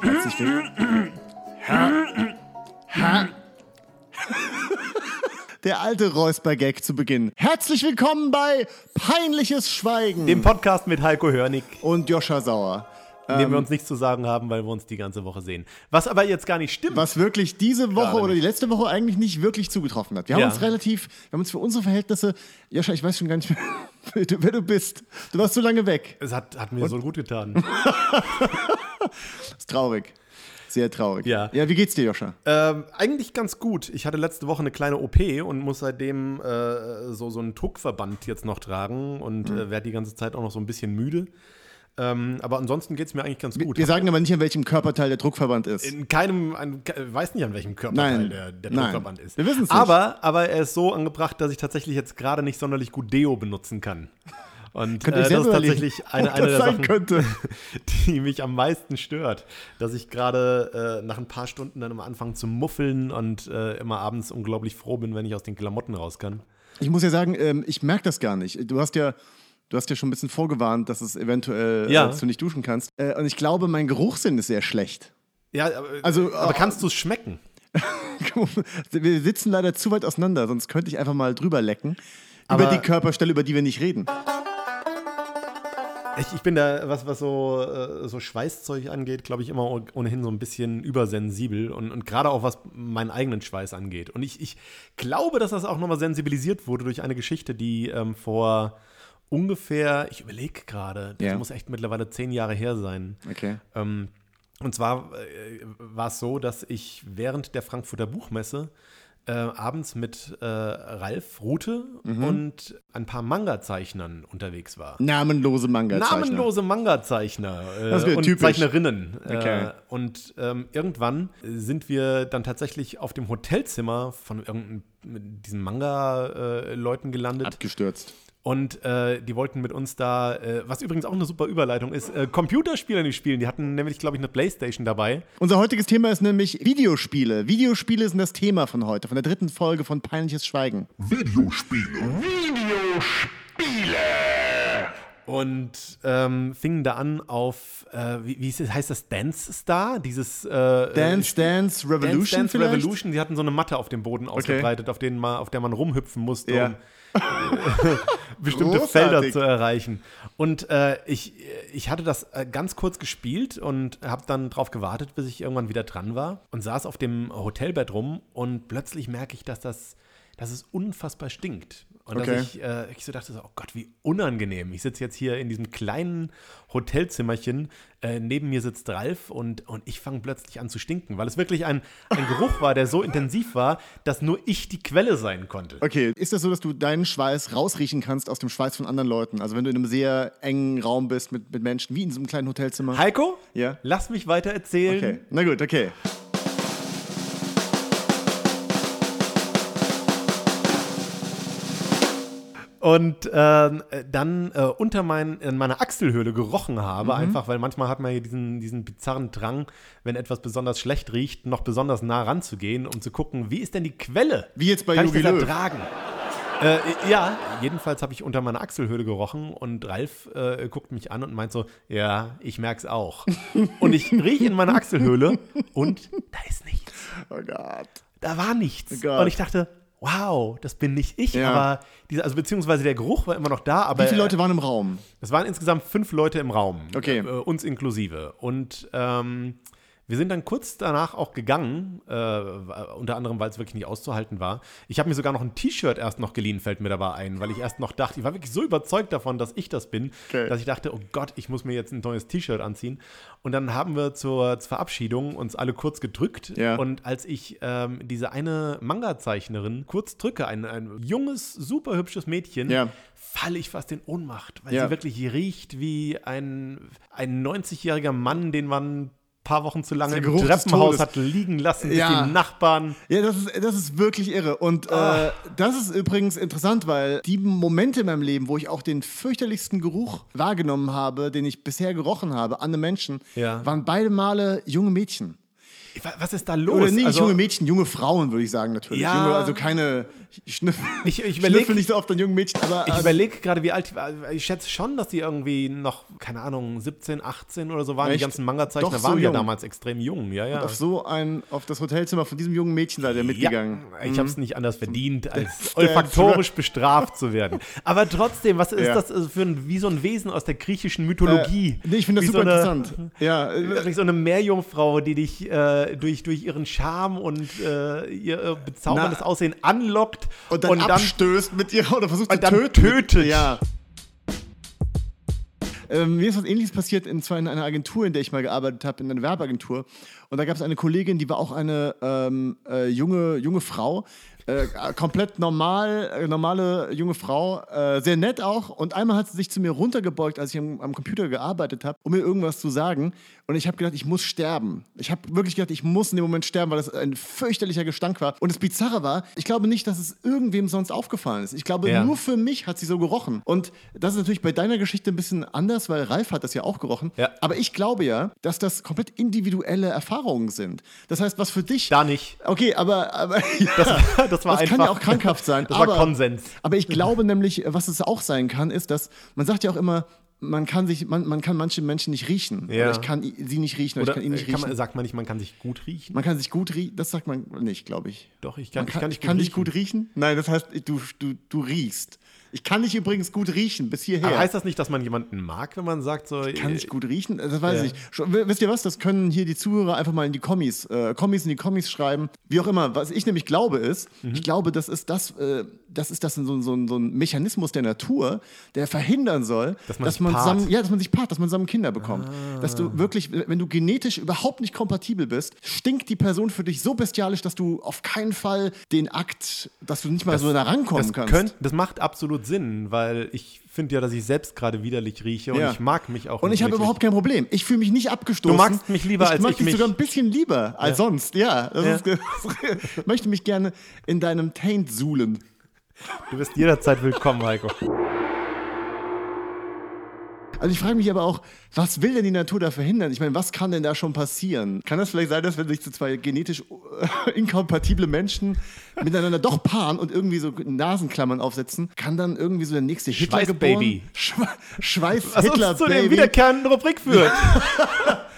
Herzlich willkommen. Der alte Räusper-Gag zu Beginn. Herzlich willkommen bei Peinliches Schweigen. Dem Podcast mit Heiko Hörnig, und Joscha Sauer. in dem wir uns nichts zu sagen haben, weil wir uns die ganze Woche sehen. Was aber jetzt gar nicht stimmt. Was wirklich diese Woche oder die letzte Woche eigentlich nicht wirklich zugetroffen hat. Wir haben Ja. uns relativ, wir haben uns für unsere Verhältnisse, Joscha, ich weiß schon gar nicht mehr, wer du- bist. Du warst so lange weg. Es hat, hat mir so gut getan. Das ist traurig. Sehr traurig. Ja. Ja, wie geht's dir, Joscha? ähm, eigentlich ganz gut. Ich hatte letzte Woche eine kleine OP und muss seitdem äh, so, so einen Druckverband jetzt noch tragen und Mhm. äh, werde die ganze Zeit auch noch so ein bisschen müde. Ähm, aber ansonsten geht es mir eigentlich ganz gut. Wir sagen aber nicht, an welchem Körperteil der Druckverband ist. in keinem, an, weiß nicht, an welchem Körperteil Nein. der, der Nein. Druckverband ist. Wir wissen's nicht. Aber, aber er ist so angebracht, dass ich tatsächlich jetzt gerade nicht sonderlich gut Deo benutzen kann. Und äh, das ist tatsächlich eine, eine der Sachen, könnte. die mich am meisten stört. Dass ich gerade äh, nach ein paar Stunden dann immer anfange zu muffeln und äh, immer abends unglaublich froh bin, wenn ich aus den Klamotten raus kann. Ich muss ja sagen, ähm, ich merke das gar nicht. Du hast ja, du hast ja schon ein bisschen vorgewarnt, dass es eventuell, Ja. äh, dass du nicht duschen kannst. Äh, und ich glaube, mein Geruchssinn ist sehr schlecht. Ja, aber, Also, aber äh, kannst du es schmecken? wir sitzen leider zu weit auseinander, sonst könnte ich einfach mal drüber lecken. Aber- über die Körperstelle, über die wir nicht reden. Ich, bin da, was, was so, äh, so Schweißzeug angeht, glaube ich, immer oh- ohnehin so ein bisschen übersensibel und, und gerade auch was meinen eigenen Schweiß angeht. Und ich, ich glaube, dass das auch nochmal sensibilisiert wurde durch eine Geschichte, die ähm, vor ungefähr, ich überlege gerade, das Ja. muss echt mittlerweile zehn Jahre her sein. Okay. Ähm, und zwar äh, war es so, dass ich während der Frankfurter Buchmesse äh, abends mit äh, Ralf Rute Mhm. und ein paar Manga-Zeichnern unterwegs war. Namenlose manga Namenlose Manga-Zeichner äh, und typisch. Zeichnerinnen. Okay. Äh, und ähm, irgendwann sind wir dann tatsächlich auf dem Hotelzimmer von irgendeinem diesen Manga-Leuten gelandet. Abgestürzt. Und äh, die wollten mit uns da, äh, was übrigens auch eine super Überleitung ist, äh, Computerspiele nicht spielen. Die hatten nämlich, glaube ich, eine Playstation dabei. Unser heutiges Thema ist nämlich Videospiele. Videospiele sind das Thema von heute, von der dritten Folge von Peinliches Schweigen. Und ähm, fingen da an auf, äh, wie, wie heißt das, Dance Star? Dieses äh, Dance Dance Revolution Dance Dance vielleicht? Revolution. Die hatten so eine Matte auf dem Boden ausgebreitet, auf, denen man, auf der man rumhüpfen musste, Ja. um bestimmte Großartig. Felder zu erreichen. Und äh, ich, ich hatte das äh, ganz kurz gespielt und habe dann drauf gewartet, bis ich irgendwann wieder dran war und saß auf dem Hotelbett rum und plötzlich merke ich, dass das dass es unfassbar stinkt. Und Okay. dass ich, äh, ich so dachte, so, oh Gott, wie unangenehm. Ich sitze jetzt hier in diesem kleinen Hotelzimmerchen, äh, neben mir sitzt Ralf und, und ich fange plötzlich an zu stinken, weil es wirklich ein, ein Geruch war, der so intensiv war, dass nur ich die Quelle sein konnte. Okay, ist das so, dass du deinen Schweiß rausriechen kannst aus dem Schweiß von anderen Leuten? Also wenn du in einem sehr engen Raum bist mit, mit Menschen, wie in so einem kleinen Hotelzimmer? Heiko, Ja. lass mich weiter erzählen. Okay, na gut, okay. Und äh, dann äh, unter mein, in meiner Achselhöhle gerochen habe, einfach weil manchmal hat man hier diesen, diesen bizarren Drang, wenn etwas besonders schlecht riecht, noch besonders nah ranzugehen, um zu gucken, wie ist denn die Quelle? Wie jetzt bei Kann Jogi ich das ertragen? Äh, ja, jedenfalls habe ich unter meiner Achselhöhle gerochen und Ralf äh, guckt mich an und meint so, ja, ich merk's auch. und ich rieche in meine Achselhöhle und da ist nichts. Oh Gott. Da war nichts. Gott. Und ich dachte, wow, das bin nicht ich, Ja. aber diese, also beziehungsweise der Geruch war immer noch da, aber Wie viele Leute waren im Raum? es waren insgesamt fünf Leute im Raum, Okay. äh, uns inklusive. Und ähm, wir sind dann kurz danach auch gegangen, äh, unter anderem, weil es wirklich nicht auszuhalten war. Ich habe mir sogar noch ein T-Shirt erst noch geliehen, fällt mir dabei ein, weil ich erst noch dachte, ich war wirklich so überzeugt davon, dass ich das bin, Okay. dass ich dachte, oh Gott, ich muss mir jetzt ein neues T-Shirt anziehen. Und dann haben wir zur, zur Verabschiedung uns alle kurz gedrückt. Ja. Und als ich ähm, diese eine Manga-Zeichnerin kurz drücke, ein, ein junges, super hübsches Mädchen, Ja. falle ich fast in Ohnmacht, weil Ja. sie wirklich riecht wie ein, ein 90-jähriger Mann, den man paar Wochen zu lange im Treppenhaus hat liegen lassen, Ja. die Nachbarn. Ja, das ist, das ist wirklich irre. Und äh, Ah. das ist übrigens interessant, weil die Momente in meinem Leben, wo ich auch den fürchterlichsten Geruch wahrgenommen habe, den ich bisher gerochen habe, an einem Menschen, Ja. waren beide Male junge Mädchen. Was ist da los? Oder nicht Also- junge Mädchen, junge Frauen, würde ich sagen, natürlich. Ja. Junge, also keine. Ich schnüffel, Ich- ich überleg- schnüffel nicht so oft an jungen Mädchen, aber. Ich äh, überlege gerade, wie alt, ich schätze schon, dass die irgendwie noch, keine Ahnung, 17, 18 oder so waren. Die Echt? ganzen Manga-Zeichner so waren ja jung. damals extrem jung, ja, ja. auf so ein, auf das Hotelzimmer von diesem jungen Mädchen seid ihr mitgegangen. Ja, ich habe es nicht anders verdient, als olfaktorisch bestraft zu werden. Aber trotzdem, was ist Ja. das äh, für ein, wie so ein Wesen aus der griechischen Mythologie? Äh, nee, ich finde das Wie super so eine, interessant. Ja, äh, Wirklich so eine Meerjungfrau, die dich äh, durch, durch ihren Charme und äh, ihr äh, bezauberndes Na. Aussehen anlockt und dann abstößt mit ihrer oder versucht und zu töten. tötet. Ja. Ähm, mir ist was ähnliches passiert, in, zwar in einer Agentur, in der ich mal gearbeitet habe, in einer Werbeagentur. Und da gab es eine Kollegin, die war auch eine ähm, äh, junge, junge Frau, äh, komplett normal, äh, normale junge Frau, äh, sehr nett auch. Und einmal hat sie sich zu mir runtergebeugt, als ich am, am Computer gearbeitet habe, um mir irgendwas zu sagen. Und ich habe gedacht, ich muss sterben. Ich habe wirklich gedacht, ich muss in dem Moment sterben, weil das ein fürchterlicher Gestank war. Und das Bizarre war, ich glaube nicht, dass es irgendwem sonst aufgefallen ist. Ich glaube, Ja. nur für mich hat sie so gerochen. Und das ist natürlich bei deiner Geschichte ein bisschen anders, weil Ralf hat das ja auch gerochen. Ja. Aber ich glaube ja, dass das komplett individuelle Erfahrungen sind. Das heißt, was für dich. Da nicht. Okay, aber, aber ja, Das, das war das einfach. kann ja auch krankhaft sein. Das aber, war Konsens. Aber ich glaube nämlich, was es auch sein kann, ist, dass man sagt ja auch immer, man kann sich, man, man kann manche Menschen nicht riechen. Ja. Oder ich kann sie nicht riechen oder, Oder ich kann ihn nicht kann riechen. man, sagt man nicht, man kann sich gut riechen? man kann sich gut riechen. Das sagt man nicht, glaube ich. Doch, ich kann, Man kann, ich ich kann, kann, nicht gut dich riechen. gut riechen? Nein, das heißt, du, du, du riechst. Ich kann dich übrigens gut riechen, bis hierher. Aber heißt das nicht, dass man jemanden mag, wenn man sagt so. kann äh, ich gut riechen? Das weiß Ja. ich nicht. Wisst ihr was? Das können hier die Zuhörer einfach mal in die Kommis, äh, Kommis in die Kommis schreiben. Wie auch immer. Was ich nämlich glaube ist, Mhm. ich glaube, das ist das, äh, das ist das so, so, so ein Mechanismus der Natur, der verhindern soll, Dass man dass sich man zusammen, ja, dass man sich paart, dass man zusammen Kinder bekommt. Dass Ah. du wirklich, wenn du genetisch überhaupt nicht kompatibel bist, stinkt die Person für dich so bestialisch, dass du auf keinen Fall den Akt, dass du nicht mal so da rankommen das, kannst. könnt, das macht absolut Sinn, weil ich finde ja, dass ich selbst gerade widerlich rieche und Ja. ich mag mich auch Und ich habe überhaupt kein Problem. Ich fühle mich nicht abgestoßen. Du magst mich lieber, ich als mag ich dich mich. sogar ein bisschen lieber als sonst. Ja, das Ja. Ist, ich möchte mich gerne in deinem Taint suhlen. Du bist jederzeit willkommen, Heiko. Also ich frage mich aber auch, was will denn die Natur da verhindern? Ich meine, was kann denn da schon passieren? Kann das vielleicht sein, dass wenn sich so zwei genetisch äh, inkompatible Menschen miteinander doch paaren und irgendwie so Nasenklammern aufsetzen, kann dann irgendwie so der nächste Hitler Schweißbaby. geboren? Schwe Schweiß Was Hitler uns zu der Baby. wiederkehrenden Rubrik führt.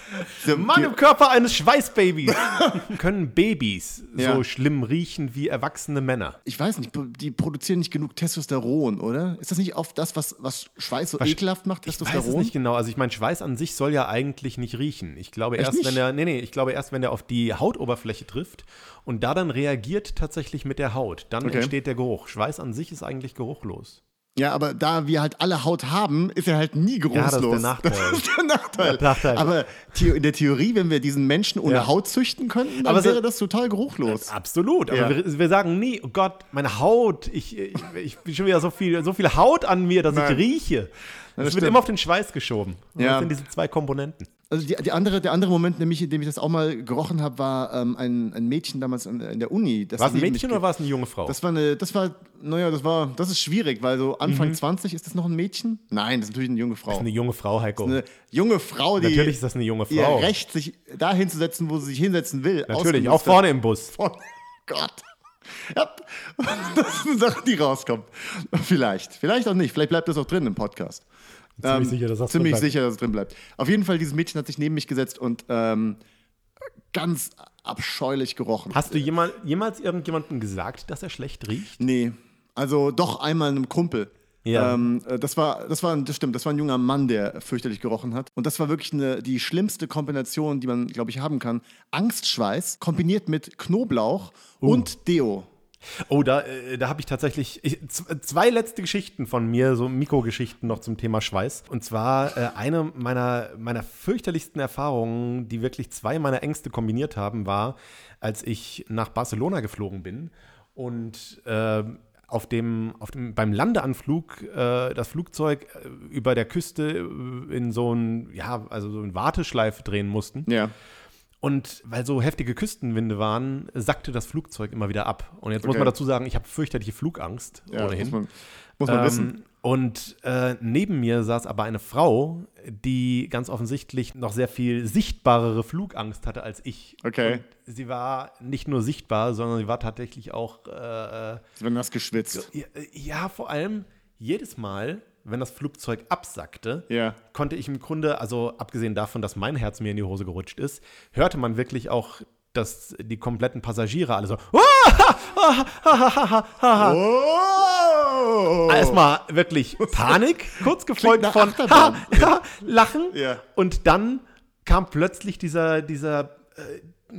Der Mann im Körper eines Schweißbabys. Können Babys Ja. so schlimm riechen wie erwachsene Männer? ich weiß nicht, die produzieren nicht genug Testosteron, oder? Ist das nicht oft das, was, was Schweiß so ekelhaft macht, Ich weiß Testosteron? es nicht genau. Also ich meine, Schweiß an sich soll ja eigentlich nicht riechen. Ich glaube erst, nicht? wenn er, nee, nee, ich glaube erst, wenn er auf die Hautoberfläche trifft und da dann reagiert tatsächlich mit der Haut, dann Okay. entsteht der Geruch. Schweiß an sich ist eigentlich geruchlos. Ja, aber da wir halt alle Haut haben, ist er halt nie geruchslos. das ist der Nachteil. Das ist der Nachteil. Der Nachteil. Aber in der Theorie, wenn wir diesen Menschen ohne Ja. Haut züchten könnten, dann Aber wäre das total geruchlos. Absolut. Aber Ja. wir, wir sagen nie, oh Gott, meine Haut, ich, ich, ich bin schon wieder so viel, so viel Haut an mir, dass Nein. ich rieche. Das, wird immer auf den Schweiß geschoben. Und Ja. Das sind diese zwei Komponenten. Also die, die andere, der andere Moment, nämlich, in dem ich das auch mal gerochen habe, war ähm, ein, ein Mädchen damals in, in der Uni. das War es ein Mädchen oder war es eine junge Frau? Das war eine, das war, naja, das war, das ist schwierig, weil so Anfang Mhm. 20 ist das noch ein Mädchen? Nein, das ist natürlich eine junge Frau. eine junge Frau, Heiko. Eine junge Frau, die Natürlich ist das eine junge ihr Frau. Recht, sich da hinzusetzen, wo sie sich hinsetzen will. Natürlich, auch vorne im Bus. Von Gott. Ja, das ist eine Sache, die rauskommt. Vielleicht. Vielleicht auch nicht. Vielleicht bleibt das auch drin im Podcast. Ziemlich sicher, dass das Ziemlich sicher, dass es drin bleibt. Auf jeden Fall, dieses Mädchen hat sich neben mich gesetzt und ähm, ganz abscheulich gerochen. Hast du jemals, jemals irgendjemandem gesagt, dass er schlecht riecht? Nee. Also doch einmal einem Kumpel. Ja. Ähm, äh, das war, das war, das stimmt, das war ein junger Mann, der fürchterlich gerochen hat. Und das war wirklich eine, die schlimmste Kombination, die man, glaube ich, haben kann. Angstschweiß kombiniert mit Knoblauch Uh. und Deo. Oh, da, äh, da habe ich tatsächlich ich, zwei letzte Geschichten von mir, so Mikrogeschichten noch zum Thema Schweiß. Und zwar äh, eine meiner, meiner fürchterlichsten Erfahrungen, die wirklich zwei meiner Ängste kombiniert haben, war, als ich nach Barcelona geflogen bin und äh, auf dem, auf dem, beim Landeanflug äh, das Flugzeug äh, über der Küste äh, in so ein, ja, also so eine Warteschleife drehen mussten. Ja. Und weil so heftige Küstenwinde waren, sackte das Flugzeug immer wieder ab. Und jetzt muss Okay. man dazu sagen, ich habe fürchterliche Flugangst Ja, ohnehin. muss man, muss man Ähm, wissen. Und äh, neben mir saß aber eine Frau, die ganz offensichtlich noch sehr viel sichtbarere Flugangst hatte als ich. Okay. Und sie war nicht nur sichtbar, sondern sie war tatsächlich auch, äh, äh, Es wird nass geschwitzt. ja, äh, ja, vor allem jedes Mal, wenn das Flugzeug absackte, Ja. konnte ich im Grunde, also abgesehen davon, dass mein Herz mir in die Hose gerutscht ist, hörte man wirklich auch, dass die kompletten Passagiere alle so Oh! erstmal wirklich Panik, kurz gefolgt von Achterbahn. ha, Lachen Ja. und dann kam plötzlich dieser, dieser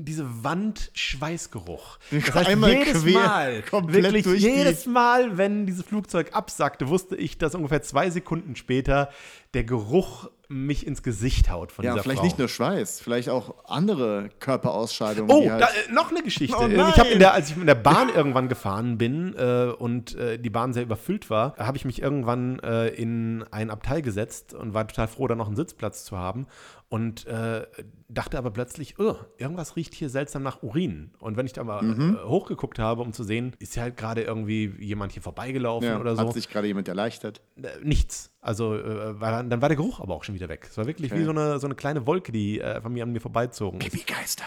diese Wand-Schweißgeruch. Das heißt, Einmal jedes quer, Mal, wirklich jedes Mal, wenn dieses Flugzeug absackte, wusste ich, dass ungefähr zwei Sekunden später der Geruch mich ins Gesicht haut von Ja, dieser vielleicht Frau. nicht nur Schweiß, vielleicht auch andere Körperausscheidungen. Oh, halt da, äh, noch eine Geschichte. Oh Äh, ich habe in der, als ich mit der Bahn irgendwann gefahren bin äh, und äh, die Bahn sehr überfüllt war, habe ich mich irgendwann äh, in ein Abteil gesetzt und war total froh, da noch einen Sitzplatz zu haben und äh, dachte aber plötzlich, oh, irgendwas riecht hier seltsam nach Urin. Und wenn ich da mal Mhm. äh, hochgeguckt habe, um zu sehen, ist ja halt gerade irgendwie jemand hier vorbeigelaufen ja, oder so. hat sich gerade jemand erleichtert. Äh, nichts. Also äh, war, dann war der Geruch aber auch schon wieder weg. Es war wirklich wie so eine, so eine kleine Wolke, die äh, von mir an mir vorbeizogen ist. Pipi-Geister.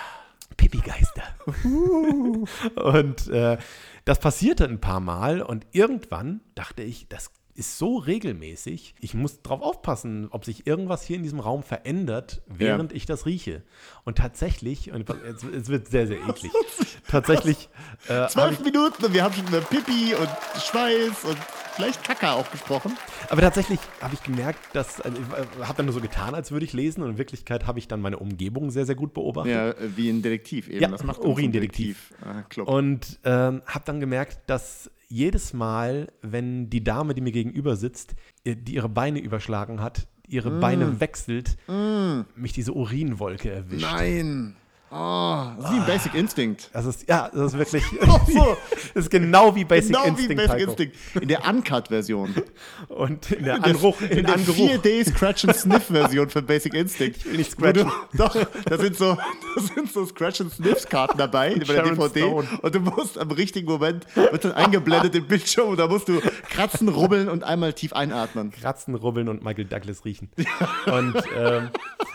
Pipi-Geister. und äh, das passierte ein paar Mal und irgendwann dachte ich, das ist so regelmäßig, ich muss drauf aufpassen, ob sich irgendwas hier in diesem Raum verändert, während ich das rieche. Und tatsächlich, und es, es wird sehr, sehr eklig, tatsächlich äh, Zwölf Minuten und wir haben schon über Pipi und Schweiß und vielleicht Kacke auch gesprochen. Aber tatsächlich habe ich gemerkt, dass ich habe dann nur so getan, als würde ich lesen und in Wirklichkeit habe ich dann meine Umgebung sehr, sehr gut beobachtet. Ja, äh, wie ein Detektiv eben. Ja, das macht Urindetektiv. Ah, Club. Und ähm, habe dann gemerkt, dass jedes Mal, wenn die Dame, die mir gegenüber sitzt, die ihre Beine überschlagen hat, ihre Beine wechselt, mich diese Urinwolke erwischt. Nein. Oh, das ist wie ein Basic Instinct. Das ist, ja, das ist wirklich, so. das ist genau wie Basic Genau wie Instinct. Basic Heiko. Instinct. In der Uncut-Version. Und in der In der- Anruch, in in der Angeruch. 4D Scratch and Sniff Version von Basic Instinct. Ich will nicht Wo du, scratchen. doch, da sind so, da sind so Scratch and Sniff Karten dabei bei der DVD Stone. und du musst am richtigen Moment wird dann eingeblendet im Bildschirm und da musst du kratzen, rubbeln und einmal tief einatmen. Kratzen, rubbeln und Michael Douglas riechen. Und, ähm,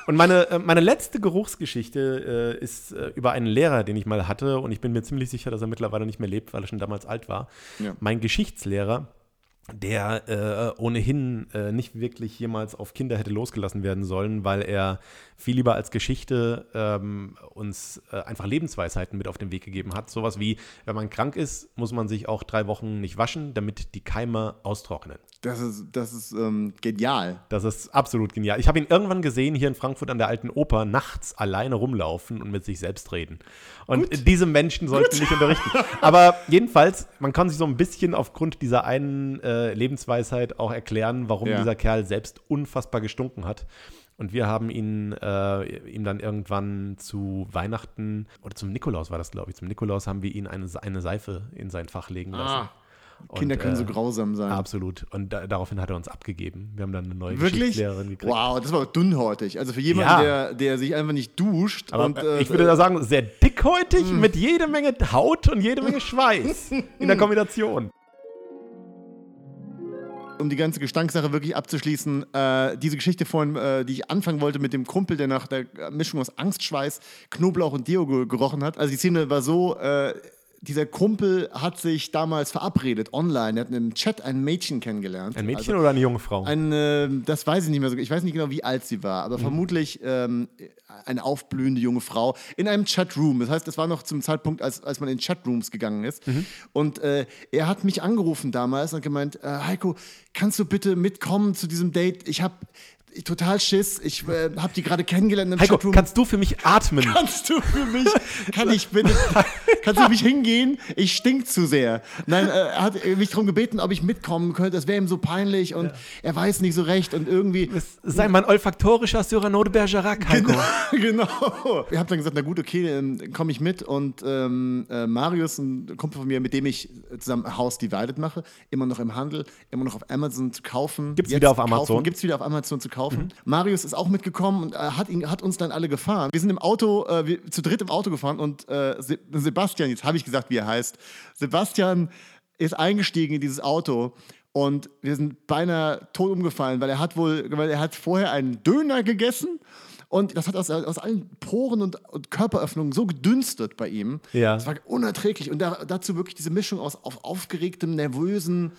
und meine, äh, meine letzte Geruchsgeschichte äh, ist äh, über einen Lehrer, den ich mal hatte. Und ich bin mir ziemlich sicher, dass er mittlerweile nicht mehr lebt, weil er schon damals alt war. Ja. Mein Geschichtslehrer, der äh, ohnehin äh, nicht wirklich jemals auf Kinder hätte losgelassen werden sollen, weil er viel lieber als Geschichte ähm, uns äh, einfach Lebensweisheiten mit auf den Weg gegeben hat. Sowas wie, wenn man krank ist, muss man sich auch drei Wochen nicht waschen, damit die Keime austrocknen. Das ist, das ist ähm, genial. Das ist absolut genial. Ich habe ihn irgendwann gesehen hier in Frankfurt an der Alten Oper nachts alleine rumlaufen und mit sich selbst reden. Und diese Menschen sollten nicht unterrichten. Aber jedenfalls, man kann sich so ein bisschen aufgrund dieser einen äh, Lebensweisheit auch erklären, warum Ja. dieser Kerl selbst unfassbar gestunken hat. Und wir haben ihn äh, ihm dann irgendwann zu Weihnachten oder zum Nikolaus war das, glaube ich. Zum Nikolaus haben wir ihn eine, eine Seife in sein Fach legen lassen. Und, Kinder können äh, so grausam sein. Absolut. Und da, daraufhin hat er uns abgegeben. Wir haben dann eine neue Wirklich? Geschichtslehrerin gekriegt. Wow, das war auch dünnhäutig. Also für jemanden, Ja. der, der sich einfach nicht duscht Aber und äh, äh, ich würde da sagen, sehr dickhäutig mit jede Menge Haut und jede Menge Schweiß in der Kombination. Um die ganze Gestankssache wirklich abzuschließen, äh, diese Geschichte vorhin, äh, die ich anfangen wollte mit dem Kumpel, der nach der Mischung aus Angstschweiß, Knoblauch und Deo ge gerochen hat. Also die Szene war so, äh, dieser Kumpel hat sich damals verabredet online. Er hat in einem Chat ein Mädchen kennengelernt. Ein Mädchen also, oder eine junge Frau? ein, äh, das weiß ich nicht mehr so. Ich weiß nicht genau, wie alt sie war, aber vermutlich ähm, eine aufblühende junge Frau in einem Chatroom. Das heißt, das war noch zum Zeitpunkt, als, als man in Chatrooms gegangen ist. Und äh, er hat mich angerufen damals und gemeint: äh, Heiko, kannst du bitte mitkommen zu diesem Date? Ich habe total Schiss. Ich äh, habe die gerade kennengelernt im Heiko, Chatroom. kannst du für mich atmen? Kannst du für mich, kann ich bitte, kannst du mich hingehen? Ich stink zu sehr. Nein, äh, er hat mich darum gebeten, ob ich mitkommen könnte. Das wäre ihm so peinlich und er weiß nicht so recht und irgendwie. Sei mal ein olfaktorischer Cyrano de Bergerac, Heiko. Genau. genau. Ich habe dann gesagt, na gut, okay, dann komme ich mit und ähm, äh, Marius, ein Kumpel von mir, mit dem ich zusammen House Divided mache, immer noch im Handel, immer noch auf Amazon zu kaufen. Gibt's Jetzt wieder auf Amazon? Gibt es wieder auf Amazon zu kaufen. Marius ist auch mitgekommen und äh, hat, ihn, hat uns dann alle gefahren. Wir sind im Auto, äh, wir, zu dritt im Auto gefahren und äh, Se Sebastian, jetzt habe ich gesagt, wie er heißt, Sebastian ist eingestiegen in dieses Auto und wir sind beinahe tot umgefallen, weil er hat wohl, weil er hat vorher einen Döner gegessen und das hat aus, aus allen Poren und, und Körperöffnungen so gedünstet bei ihm. Ja. Das war unerträglich. Und da, dazu wirklich diese Mischung aus auf aufgeregtem, nervösen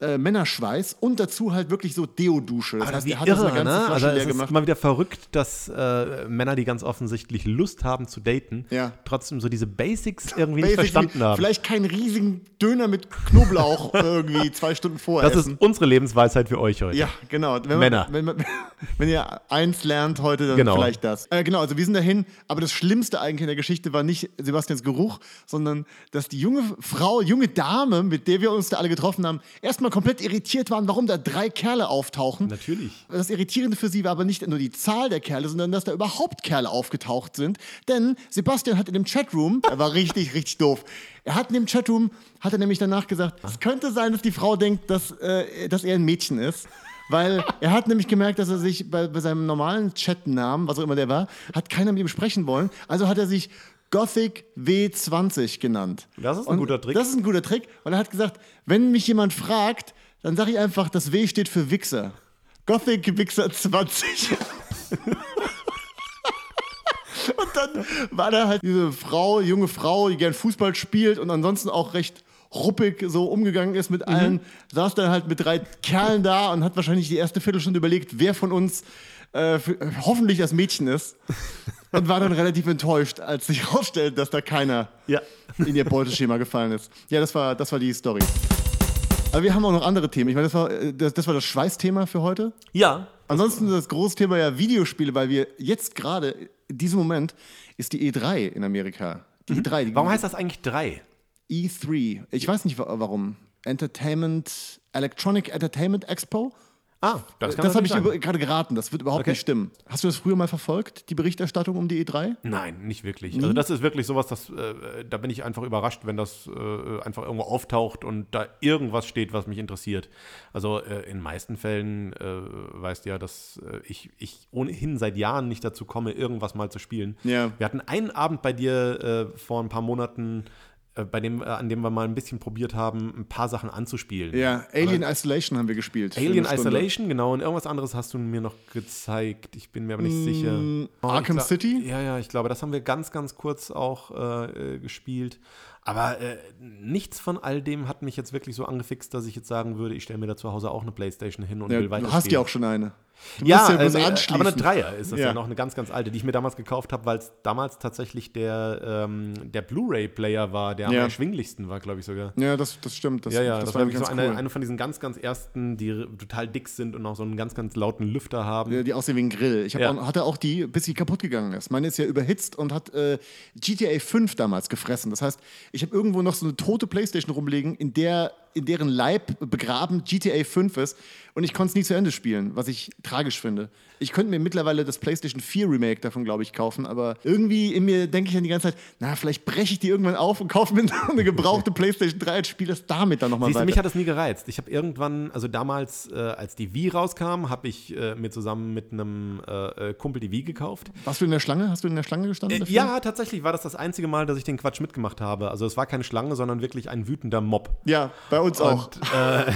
äh, Männerschweiß und dazu halt wirklich so Deodusche. Das Aber heißt, wie er hat das irre, eine ganze ne? Flasche Also es ist gemacht. immer wieder verrückt, dass äh, Männer, die ganz offensichtlich Lust haben zu daten, Ja. trotzdem so diese Basics irgendwie nicht Basically verstanden haben. Vielleicht keinen riesigen Döner mit Knoblauch irgendwie zwei Stunden vorher Das ist unsere Lebensweisheit für euch heute. Ja, genau. Wenn man, Männer. Wenn, man, wenn ihr eins lernt heute, dann Genau. vielleicht das. Äh, genau, also wir sind dahin, aber das Schlimmste eigentlich in der Geschichte war nicht Sebastians Geruch, sondern dass die junge Frau, junge Dame, mit der wir uns da alle getroffen haben, erstmal komplett irritiert waren, warum da drei Kerle auftauchen. Natürlich. Das Irritierende für sie war aber nicht nur die Zahl der Kerle, sondern dass da überhaupt Kerle aufgetaucht sind. Denn Sebastian hat in dem Chatroom, er war richtig, richtig doof. Er hat in dem Chatroom, hat er nämlich danach gesagt, es könnte sein, dass die Frau denkt, dass, äh, dass er ein Mädchen ist. Weil er hat nämlich gemerkt, dass er sich bei, bei seinem normalen Chatnamen, was auch immer der war, hat keiner mit ihm sprechen wollen. Also hat er sich Gothic W20 genannt. Das ist ein guter Trick. Das ist ein guter Trick. Und er hat gesagt, wenn mich jemand fragt, dann sage ich einfach, das W steht für Wichser. Gothic Wichser 20. und dann war da halt diese Frau, junge Frau, die gern Fußball spielt und ansonsten auch recht ruppig so umgegangen ist mit allen, saß dann halt mit drei Kerlen da und hat wahrscheinlich die erste Viertelstunde überlegt, wer von uns äh, für, hoffentlich das Mädchen ist. Und war dann relativ enttäuscht, als sich herausstellt, dass da keiner Ja. in ihr Beuteschema gefallen ist. Ja, das war, das war die Story. Aber wir haben auch noch andere Themen. Ich meine, das war äh, das, das, war das Schweißthema für heute. Ja. Ansonsten das große Thema ja Videospiele, weil wir jetzt gerade, in diesem Moment, ist die E3 in Amerika. Die E3. Die Mhm. Warum heißt das eigentlich drei? E3? Ich weiß nicht wa- warum. Entertainment, Electronic Entertainment Expo? Ah, das kann Das habe ich gerade geraten. Das wird überhaupt Okay. nicht stimmen. Hast du das früher mal verfolgt, die Berichterstattung um die E3? Nein, nicht wirklich. Also das ist wirklich sowas, das, äh, da bin ich einfach überrascht, wenn das äh, einfach irgendwo auftaucht und da irgendwas steht, was mich interessiert. Also äh, in meisten Fällen äh, weißt du ja, dass äh, ich, ich ohnehin seit Jahren nicht dazu komme, irgendwas mal zu spielen. Ja. Wir hatten einen Abend bei dir äh, vor ein paar Monaten, äh, bei dem, äh, an dem wir mal ein bisschen probiert haben, ein paar Sachen anzuspielen. Ja, Alien Isolation haben wir gespielt. Alien. Isolation, genau. Und irgendwas anderes hast du mir noch gezeigt. Ich bin mir aber nicht sicher. Mm, Oh, Arkham ich gla- City? Ja, ja, ich glaube, das haben wir ganz, ganz kurz auch äh, äh, gespielt. Aber äh, nichts von all dem hat mich jetzt wirklich so angefixt, dass ich jetzt sagen würde, ich stelle mir da zu Hause auch eine Playstation hin und Ja, will weiter du hast ja auch schon eine. Du ja, ja also, äh, aber eine Dreier ist das ja. Ja. noch, eine ganz, ganz alte, die ich mir damals gekauft habe, weil es damals tatsächlich der, ähm, der Blu-ray-Player war, der am Ja. erschwinglichsten war, glaube ich sogar. Ja, das, das stimmt. Das, Ja, ja, das, war eigentlich wirklich so eine, cool. eine von diesen ganz, ganz ersten, die total dick sind und auch so einen ganz, ganz lauten Lüfter haben. Ja, die aussehen wie ein Grill. Ich auch, hatte auch die, bis sie kaputt gegangen ist. Meine ist ja überhitzt und hat äh, GTA 5 damals gefressen. Das heißt, ich habe irgendwo noch so eine tote Playstation rumliegen, in, der, in deren Leib begraben GTA 5 ist. Und ich konnte es nie zu Ende spielen, was ich tragisch finde. Ich könnte mir mittlerweile das PlayStation 4 Remake davon, glaube ich, kaufen. Aber irgendwie in mir denke ich dann die ganze Zeit, na, vielleicht breche ich die irgendwann auf und kaufe mir eine gebrauchte PlayStation 3 und spiele das damit dann nochmal weiter. mich hat das nie gereizt. Ich habe irgendwann, also damals, äh, als die Wii rauskam, habe ich äh, mir zusammen mit einem äh, äh, Kumpel die Wii gekauft. Warst du in der Schlange? Hast du in der Schlange gestanden? Äh, dafür? ja, tatsächlich war das das einzige Mal, dass ich den Quatsch mitgemacht habe. Also es war keine Schlange, sondern wirklich ein wütender Mob. Ja, bei uns auch. Und, äh,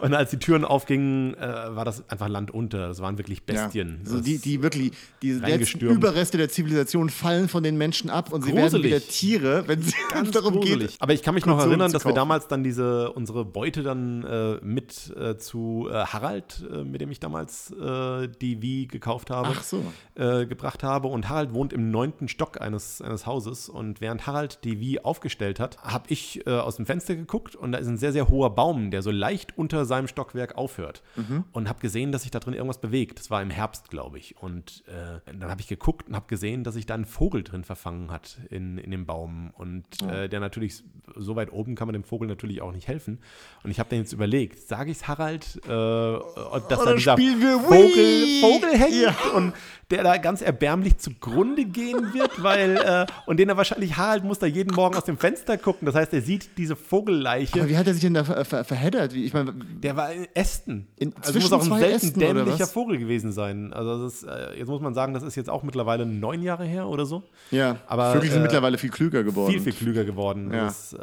und als die Türen aufgingen, äh, war das einfach Land unter. Das waren wirklich Bestien. Ja. Also die, die wirklich, die letzten. Überreste der Zivilisation fallen von den Menschen ab und sie werden Gruselig. wieder Tiere, wenn es Ganz darum gruselig. geht. Aber ich kann mich noch erinnern, dass wir damals dann diese unsere Beute dann äh, mit äh, zu äh, Harald, äh, mit dem ich damals die Wii gekauft habe, so. gebracht habe. Und Harald wohnt im neunten Stock eines, eines Hauses. Und während Harald die Wii aufgestellt hat, habe ich aus dem Fenster geguckt und da ist ein sehr, sehr hoher Baum, der so leicht unter seinem Stockwerk aufhört. Mhm. Und habe gesehen, dass sich da drin irgendwas bewegt. Das war im Herbst, glaube ich. Und äh, dann habe ich geguckt und habe gesehen, dass sich da ein Vogel drin verfangen hat in, in dem Baum. Und Oh. äh, der natürlich, so weit oben kann man dem Vogel natürlich auch nicht helfen. Und ich habe dann jetzt überlegt, sage ich es Harald, äh, dass da Oder dieser spielen wir Vogel? Vogel hängt Ja. und der da ganz erbärmlich zugrunde gehen wird, weil, äh, und den er wahrscheinlich, Harald muss da jeden Morgen aus dem Fenster gucken. Das heißt, er sieht diese Vogelleiche. Hat er sich denn da ver ver verheddert? Ich meine, Der war in Ästen. In- also muss auch ein selten Ästen, dämlicher? Vogel gewesen sein. Also ist, äh, jetzt muss man sagen, das ist jetzt auch mittlerweile neun Jahre her oder so. ja, Aber, Vögel sind äh, mittlerweile viel klüger geworden. Viel, viel klüger geworden. Ja. Das, äh,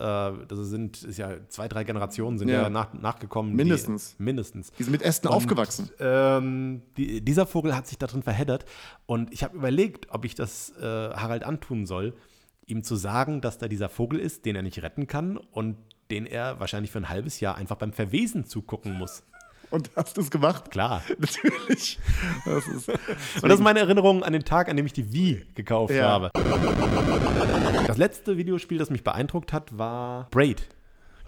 das sind ist ja zwei, drei Generationen sind Ja. ja, nach, nachgekommen. Mindestens. Die, mindestens. Die sind mit Ästen Und, aufgewachsen. Ähm, die, dieser Vogel hat sich da drin verheddert und ich habe überlegt, ob ich das äh, Harald antun soll, ihm zu sagen, dass da dieser Vogel ist, den er nicht retten kann und den er wahrscheinlich für ein halbes Jahr einfach beim Verwesen zugucken muss. Und hast du es gemacht? Klar. Natürlich. Das ist, Und das ist meine Erinnerung an den Tag, an dem ich die Wii gekauft Ja. habe. Das letzte Videospiel, das mich beeindruckt hat, war Braid.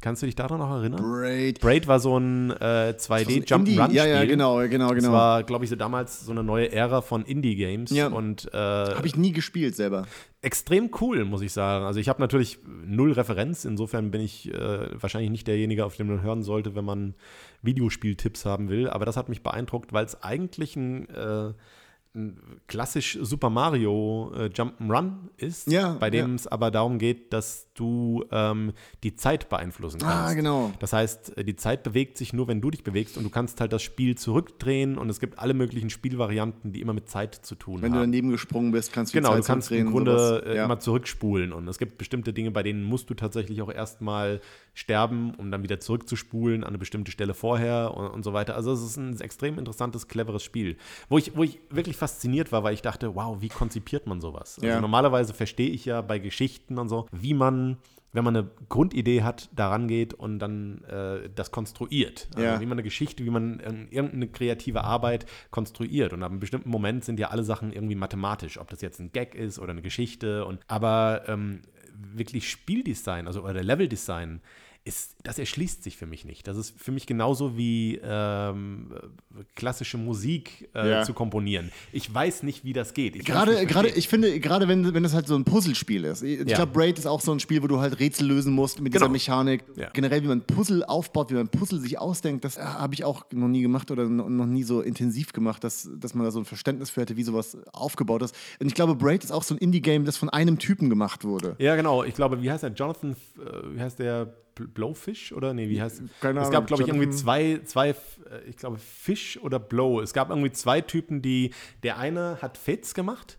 Kannst du dich daran noch erinnern? Braid. Braid war so ein äh, 2D-Jump-Run-Spiel. Ja, ja, genau, genau, Das genau. war, glaube ich, so damals so eine neue Ära von Indie-Games. Ja. Und äh, Habe ich nie gespielt selber. extrem cool, muss ich sagen. Also ich habe natürlich null Referenz, insofern bin ich äh, wahrscheinlich nicht derjenige, auf den man hören sollte, wenn man Videospieltipps haben will. Aber das hat mich beeindruckt, weil es eigentlich ein, äh, ein klassisch Super Mario äh, Jump'n'Run ist, Ja, bei dem ja. es aber darum geht, dass du ähm, die Zeit beeinflussen kannst. Ah, genau. Das heißt, äh, die Zeit bewegt sich nur, wenn du dich bewegst und du kannst halt das Spiel zurückdrehen und es gibt alle möglichen Spielvarianten, die immer mit Zeit zu tun Wenn haben. du daneben gesprungen bist, kannst du die Genau, Zeit du kannst im und Grunde äh, ja. immer zurückspulen. Und es gibt bestimmte Dinge, bei denen musst du tatsächlich auch erstmal sterben, um dann wieder zurückzuspulen an eine bestimmte Stelle vorher und, und so weiter. Also es ist ein extrem interessantes, cleveres Spiel, wo ich, wo ich wirklich fasziniert war, weil ich dachte, wow, wie konzipiert man sowas? Also Ja. normalerweise verstehe ich ja bei Geschichten und so, wie man wenn man eine Grundidee hat, daran geht und dann äh, das konstruiert. Also Ja. Wie man eine Geschichte, wie man ähm, irgendeine kreative Arbeit konstruiert. Und ab einem bestimmten Moment sind ja alle Sachen irgendwie mathematisch, ob das jetzt ein Gag ist oder eine Geschichte. Und, aber ähm, wirklich Spieldesign, also oder Leveldesign, ist, das erschließt sich für mich nicht. Das ist für mich genauso wie ähm, klassische Musik äh, Ja. zu komponieren. Ich weiß nicht, wie das geht. Ich Gerade, gerade, ich finde, gerade wenn, wenn das halt so ein Puzzlespiel ist. Ich Ja. glaube, Braid ist auch so ein Spiel, wo du halt Rätsel lösen musst mit Genau. dieser Mechanik. Ja. Generell, wie man Puzzle aufbaut, wie man Puzzle sich ausdenkt, das äh, habe ich auch noch nie gemacht oder no- noch nie so intensiv gemacht, dass, dass man da so ein Verständnis für hätte, wie sowas aufgebaut ist. Und ich glaube, Braid ist auch so ein Indie-Game, das von einem Typen gemacht wurde. Ja, genau. Ich glaube, wie heißt der? Jonathan, äh, wie heißt der? Bl- Blowfish? Oder? Nee, wie heißt Keine Es Ahnung, gab, glaube ich, irgendwie zwei, zwei, ich glaube, Fish oder Blow. Es gab irgendwie zwei Typen, die, der eine hat Fates gemacht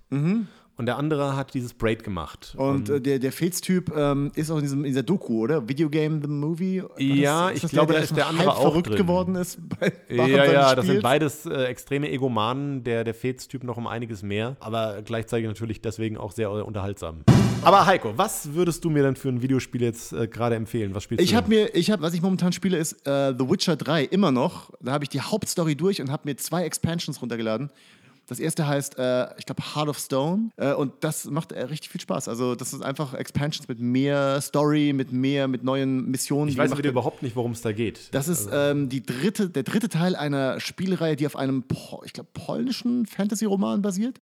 und der andere hat dieses Braid gemacht. Und äh, der, der Fates-Typ ähm, ist auch in, diesem, in dieser Doku, oder? Video Game The Movie? War Ja, ich das glaube, der, da ist der andere auch verrückt drin. geworden ist bei ja, ja, das sind beides äh, extreme Egomanen. Der, der Fates-Typ noch um einiges mehr, aber gleichzeitig natürlich deswegen auch sehr unterhaltsam. Aber Heiko, was würdest du mir denn für ein Videospiel jetzt äh, gerade empfehlen? Was spielst Ich du? habe mir, ich habe, was ich momentan spiele, ist äh, The Witcher 3 immer noch. Da habe ich die Hauptstory durch und habe mir zwei Expansions runtergeladen. Das erste heißt, äh, ich glaube, Heart of Stone. Äh, und das macht äh, richtig viel Spaß. Also, das ist einfach Expansions mit mehr Story, mit mehr, mit neuen Missionen. Ich weiß wieder überhaupt nicht, worum es da geht. Das ist ähm, die dritte, der dritte Teil einer Spielreihe, die auf einem, ich glaube, polnischen Fantasy-Roman basiert.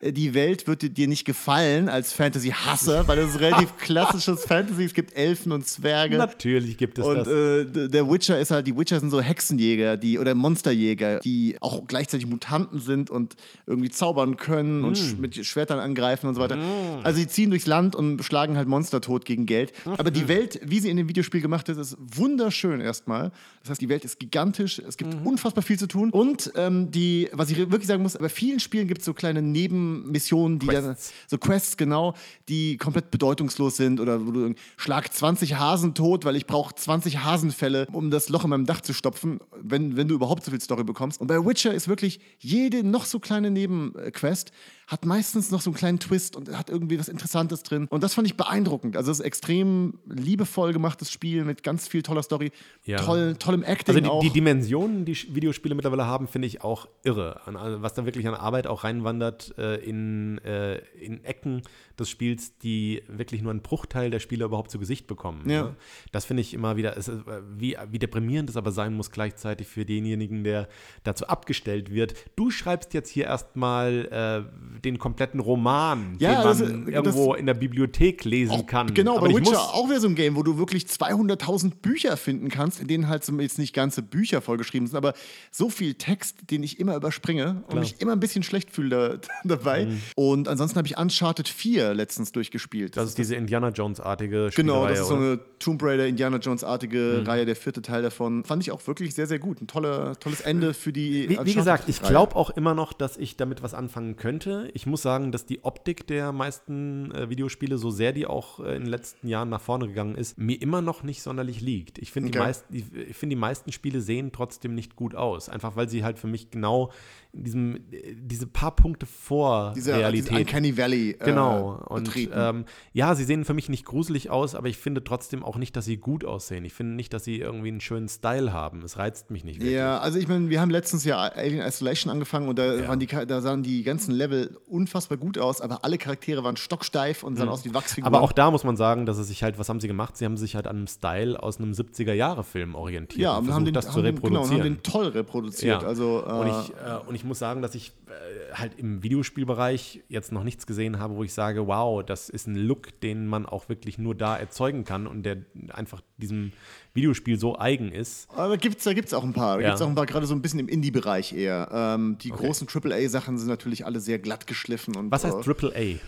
Äh, Die Welt wird dir nicht gefallen als Fantasy-Hasser, weil das ist relativ klassisches Fantasy. Es gibt Elfen und Zwerge. Natürlich gibt es Und das. äh, d- der Witcher ist halt, die Witcher sind so Hexenjäger, die oder Monsterjäger, die auch gleichzeitig Mutanten sind und irgendwie zaubern können und Hm. sch mit Schwertern angreifen und so weiter. Also sie ziehen durchs Land und schlagen halt Monster tot gegen Geld. Aber die Welt, wie sie in dem Videospiel gemacht ist, ist wunderschön erstmal. Das heißt, die Welt ist gigantisch, es gibt Mhm. unfassbar viel zu tun. Und ähm, die, was ich wirklich sagen muss, bei vielen Spielen gibt es so kleine Nebenmissionen, die dann Quests. so Quests, genau, die komplett bedeutungslos sind oder wo du schlag 20 Hasen tot, weil ich brauche 20 Hasenfälle, um das Loch in meinem Dach zu stopfen, wenn, wenn du überhaupt so viel Story bekommst. Und bei Witcher ist wirklich jede noch so kleine Nebenquest hat meistens noch so einen kleinen Twist und hat irgendwie was Interessantes drin. Und das fand ich beeindruckend. Also es ist extrem liebevoll gemachtes Spiel mit ganz viel toller Story, Ja. toll, tollem Acting Also die, auch. die Dimensionen, die Videospiele mittlerweile haben, finde ich auch irre. Was da wirklich an Arbeit auch reinwandert äh, in, äh, in Ecken des Spiels, die wirklich nur einen Bruchteil der Spieler überhaupt zu Gesicht bekommen. Ja. Ne? Das finde ich immer wieder, ist, äh, wie, wie deprimierend es aber sein muss gleichzeitig für denjenigen, der dazu abgestellt wird. Du schreibst jetzt hier erstmal äh, den kompletten Roman, Ja, den das- man das- irgendwo in der Bibliothek lesen kann. Genau, aber bei Witcher muss, auch wieder so ein Game, wo du wirklich 200.000 Bücher finden kannst, in denen halt so jetzt nicht ganze Bücher vollgeschrieben sind, aber so viel Text, den ich immer überspringe und mich immer ein bisschen schlecht fühle da, dabei. Mhm. Und ansonsten habe ich Uncharted 4 letztens durchgespielt. das ist diese Indiana Jones-artige Genau, das ist so oder? eine Tomb Raider, Indiana Jones-artige Mhm. Reihe, der vierte Teil davon. Fand ich auch wirklich sehr, sehr gut. Ein toller, tolles Ende für die. Wie, wie gesagt, ich glaube auch immer noch, dass ich damit was anfangen könnte. Ich muss sagen, dass die Optik der meisten äh, Videospiele, so sehr die auch äh, in den letzten Jahren nach vorne gegangen ist, mir immer noch nicht sonderlich liegt. Ich finde, die, Okay. meisten- ich, ich finde, die meisten Spiele sehen trotzdem nicht gut aus. Einfach weil sie halt für mich genau diesem, äh, diese paar Punkte vor Diese, Realität Uncanny Valley. Äh, Genau. Und ähm, ja, sie sehen für mich nicht gruselig aus, aber ich finde trotzdem auch nicht, dass sie gut aussehen. Ich finde nicht, dass sie irgendwie einen schönen Style haben. Es reizt mich nicht wirklich. Ja, also ich meine, wir haben letztens ja Alien Isolation angefangen und da, waren die, da sahen die ganzen Level unfassbar gut aus, aber alle Charaktere waren stocksteif und sahen aus wie Wachsfiguren. Mhm. Aber auch da muss man sagen, dass es sich halt, was haben sie gemacht? Sie haben sich halt an einem Style aus einem 70er-Jahre-Film orientiert ja, und und haben den, das zu haben den, genau, und reproduzieren. haben den toll reproduziert. Ja. Also, äh, und, ich, äh, und ich muss sagen, dass ich äh, halt im Videospielbereich jetzt noch nichts gesehen habe, wo ich sage, wow, das ist ein Look, den man auch wirklich nur da erzeugen kann und der einfach diesem Videospiel so eigen ist. Aber gibt's, da gibt es auch ein paar. Da Ja. gibt es auch ein paar, gerade so ein bisschen im Indie-Bereich eher. Ähm, die großen AAA-Sachen sind natürlich alle sehr glatt geschliffen. Und, Was heißt äh, AAA?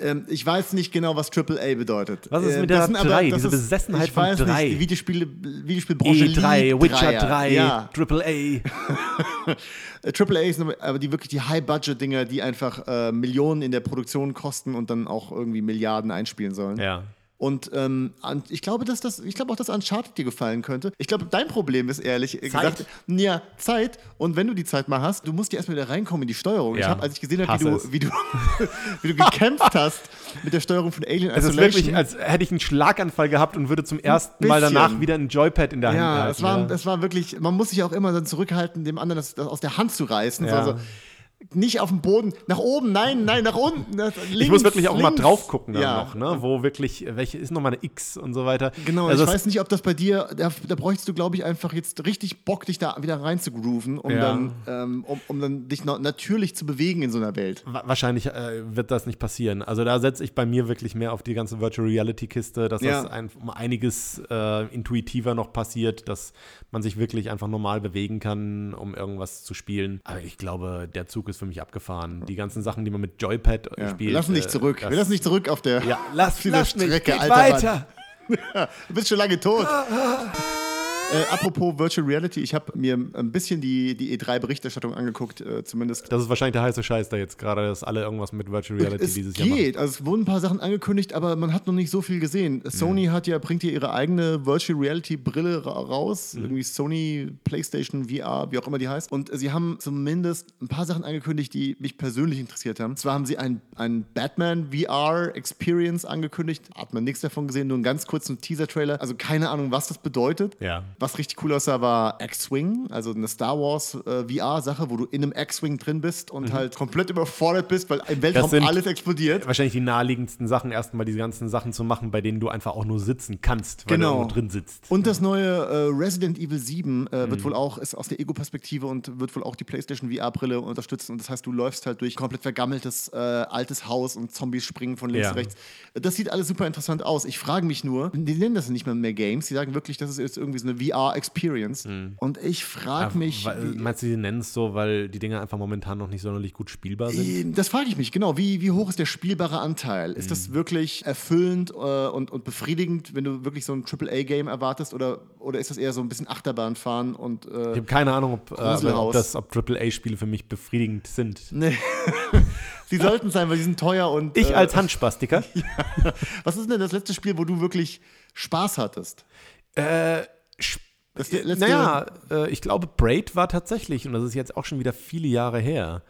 Ähm, ich weiß nicht genau, was AAA bedeutet. Was ist Äh, mit das der sind aber- drei, das diese ist- Besessenheit ich von weiß drei? Nicht, die Videospiele, Videospielbranche E3, liebt Witcher Dreier. 3, Ja. AAA. Äh, AAA sind aber- aber die wirklich die High-Budget-Dinger, die einfach äh, Millionen in der Produktion kosten und dann auch irgendwie Milliarden einspielen sollen. Ja. Und ähm, ich glaube, dass das, ich glaube auch, dass Uncharted dir gefallen könnte. Ich glaube, dein Problem ist ehrlich gesagt, ja, Zeit. Und wenn du die Zeit mal hast, du musst dir erstmal wieder reinkommen in die Steuerung. Ich Ja. habe, als ich gesehen habe, wie du, wie du, wie du gekämpft hast mit der Steuerung von Alien Es ist Isolation. wirklich, als hätte ich einen Schlaganfall gehabt und würde zum ersten Mal danach wieder ein Joypad in der Hand ja, halten. es war, ja. es war wirklich, man muss sich auch immer dann zurückhalten, dem anderen das, das aus der Hand zu reißen. Ja. Also nicht auf dem Boden, nach oben, nein, nein, nach unten. Nach, links, ich muss wirklich auch mal links. drauf gucken dann ja. noch, ne? wo wirklich, welche ist nochmal eine X und so weiter. Genau, also ich weiß nicht, ob das bei dir, da, da bräuchtest du, glaube ich, einfach jetzt richtig Bock, dich da wieder rein zu grooven, um, Ja. dann, ähm, um, um dann dich natürlich zu bewegen in so einer Welt. wa- Wahrscheinlich äh, wird das nicht passieren. Also da setze ich bei mir wirklich mehr auf die ganze Virtual Reality Kiste, dass Ja. das ein, um einiges äh, intuitiver noch passiert, dass man sich wirklich einfach normal bewegen kann, um irgendwas zu spielen. Aber ich glaube, der Zug ist für mich abgefahren. Die ganzen Sachen, die man mit Joypad Ja. spielt. Wir lassen dich äh, zurück. Wir lassen dich zurück auf der Ja, lass, dieser lass mich, Strecke, geht alter weiter. Du bist schon lange tot. Äh, apropos Virtual Reality, ich habe mir ein bisschen die, die E3-Berichterstattung angeguckt, äh, zumindest. Das ist wahrscheinlich der heiße Scheiß da jetzt gerade, dass alle irgendwas mit Virtual Reality es dieses Jahr machen. geht. Also es wurden ein paar Sachen angekündigt, aber man hat noch nicht so viel gesehen. Sony hat ja, bringt ja ihre eigene Virtual Reality Brille ra raus. Mhm. Irgendwie Sony PlayStation VR, wie auch immer die heißt. Und sie haben zumindest ein paar Sachen angekündigt, die mich persönlich interessiert haben. Zwar haben sie ein, ein Batman VR Experience angekündigt. Hat man nichts davon gesehen, nur einen ganz kurzen Teaser-Trailer. Also keine Ahnung, was das bedeutet. Ja. Was richtig cool aussah, war X-Wing, also eine Star Wars äh, VR-Sache, wo du in einem X-Wing drin bist und halt komplett überfordert bist, weil im Weltraum Mhm. alles explodiert. Wahrscheinlich die naheliegendsten Sachen, erstmal diese ganzen Sachen zu machen, bei denen du einfach auch nur sitzen kannst, weil Genau. du drin sitzt. Und das neue äh, Resident Evil 7 äh, Mhm. wird wohl auch, ist aus der Ego-Perspektive und wird wohl auch die PlayStation VR-Brille unterstützen. Und das heißt, du läufst halt durch komplett vergammeltes äh, altes Haus und Zombies springen von links Ja. zu rechts. Das sieht alles super interessant aus. Ich frage mich nur, die nennen das nicht mehr mehr Games, die sagen wirklich, das ist jetzt irgendwie so eine VR-Experience. Und ich frage mich. Mhm. Weil, meinst du, sie nennen es so, weil die Dinge einfach momentan noch nicht sonderlich gut spielbar sind? Das frage ich mich, genau. Wie, wie hoch ist der spielbare Anteil? Ist Mhm. das wirklich erfüllend äh, und, und befriedigend, wenn du wirklich so ein AAA-Game erwartest? Oder, oder ist das eher so ein bisschen Achterbahnfahren und. Ich Äh, habe keine Ahnung, ob, äh, ob, das, ob AAA-Spiele für mich befriedigend sind. nee. Sie sollten sein, weil die sind teuer und. Ich äh, als Handspastiker. Was ist denn das letzte Spiel, wo du wirklich Spaß hattest? äh, Das letzte- naja, äh, ich glaube, Braid war tatsächlich, und das ist jetzt auch schon wieder viele Jahre her,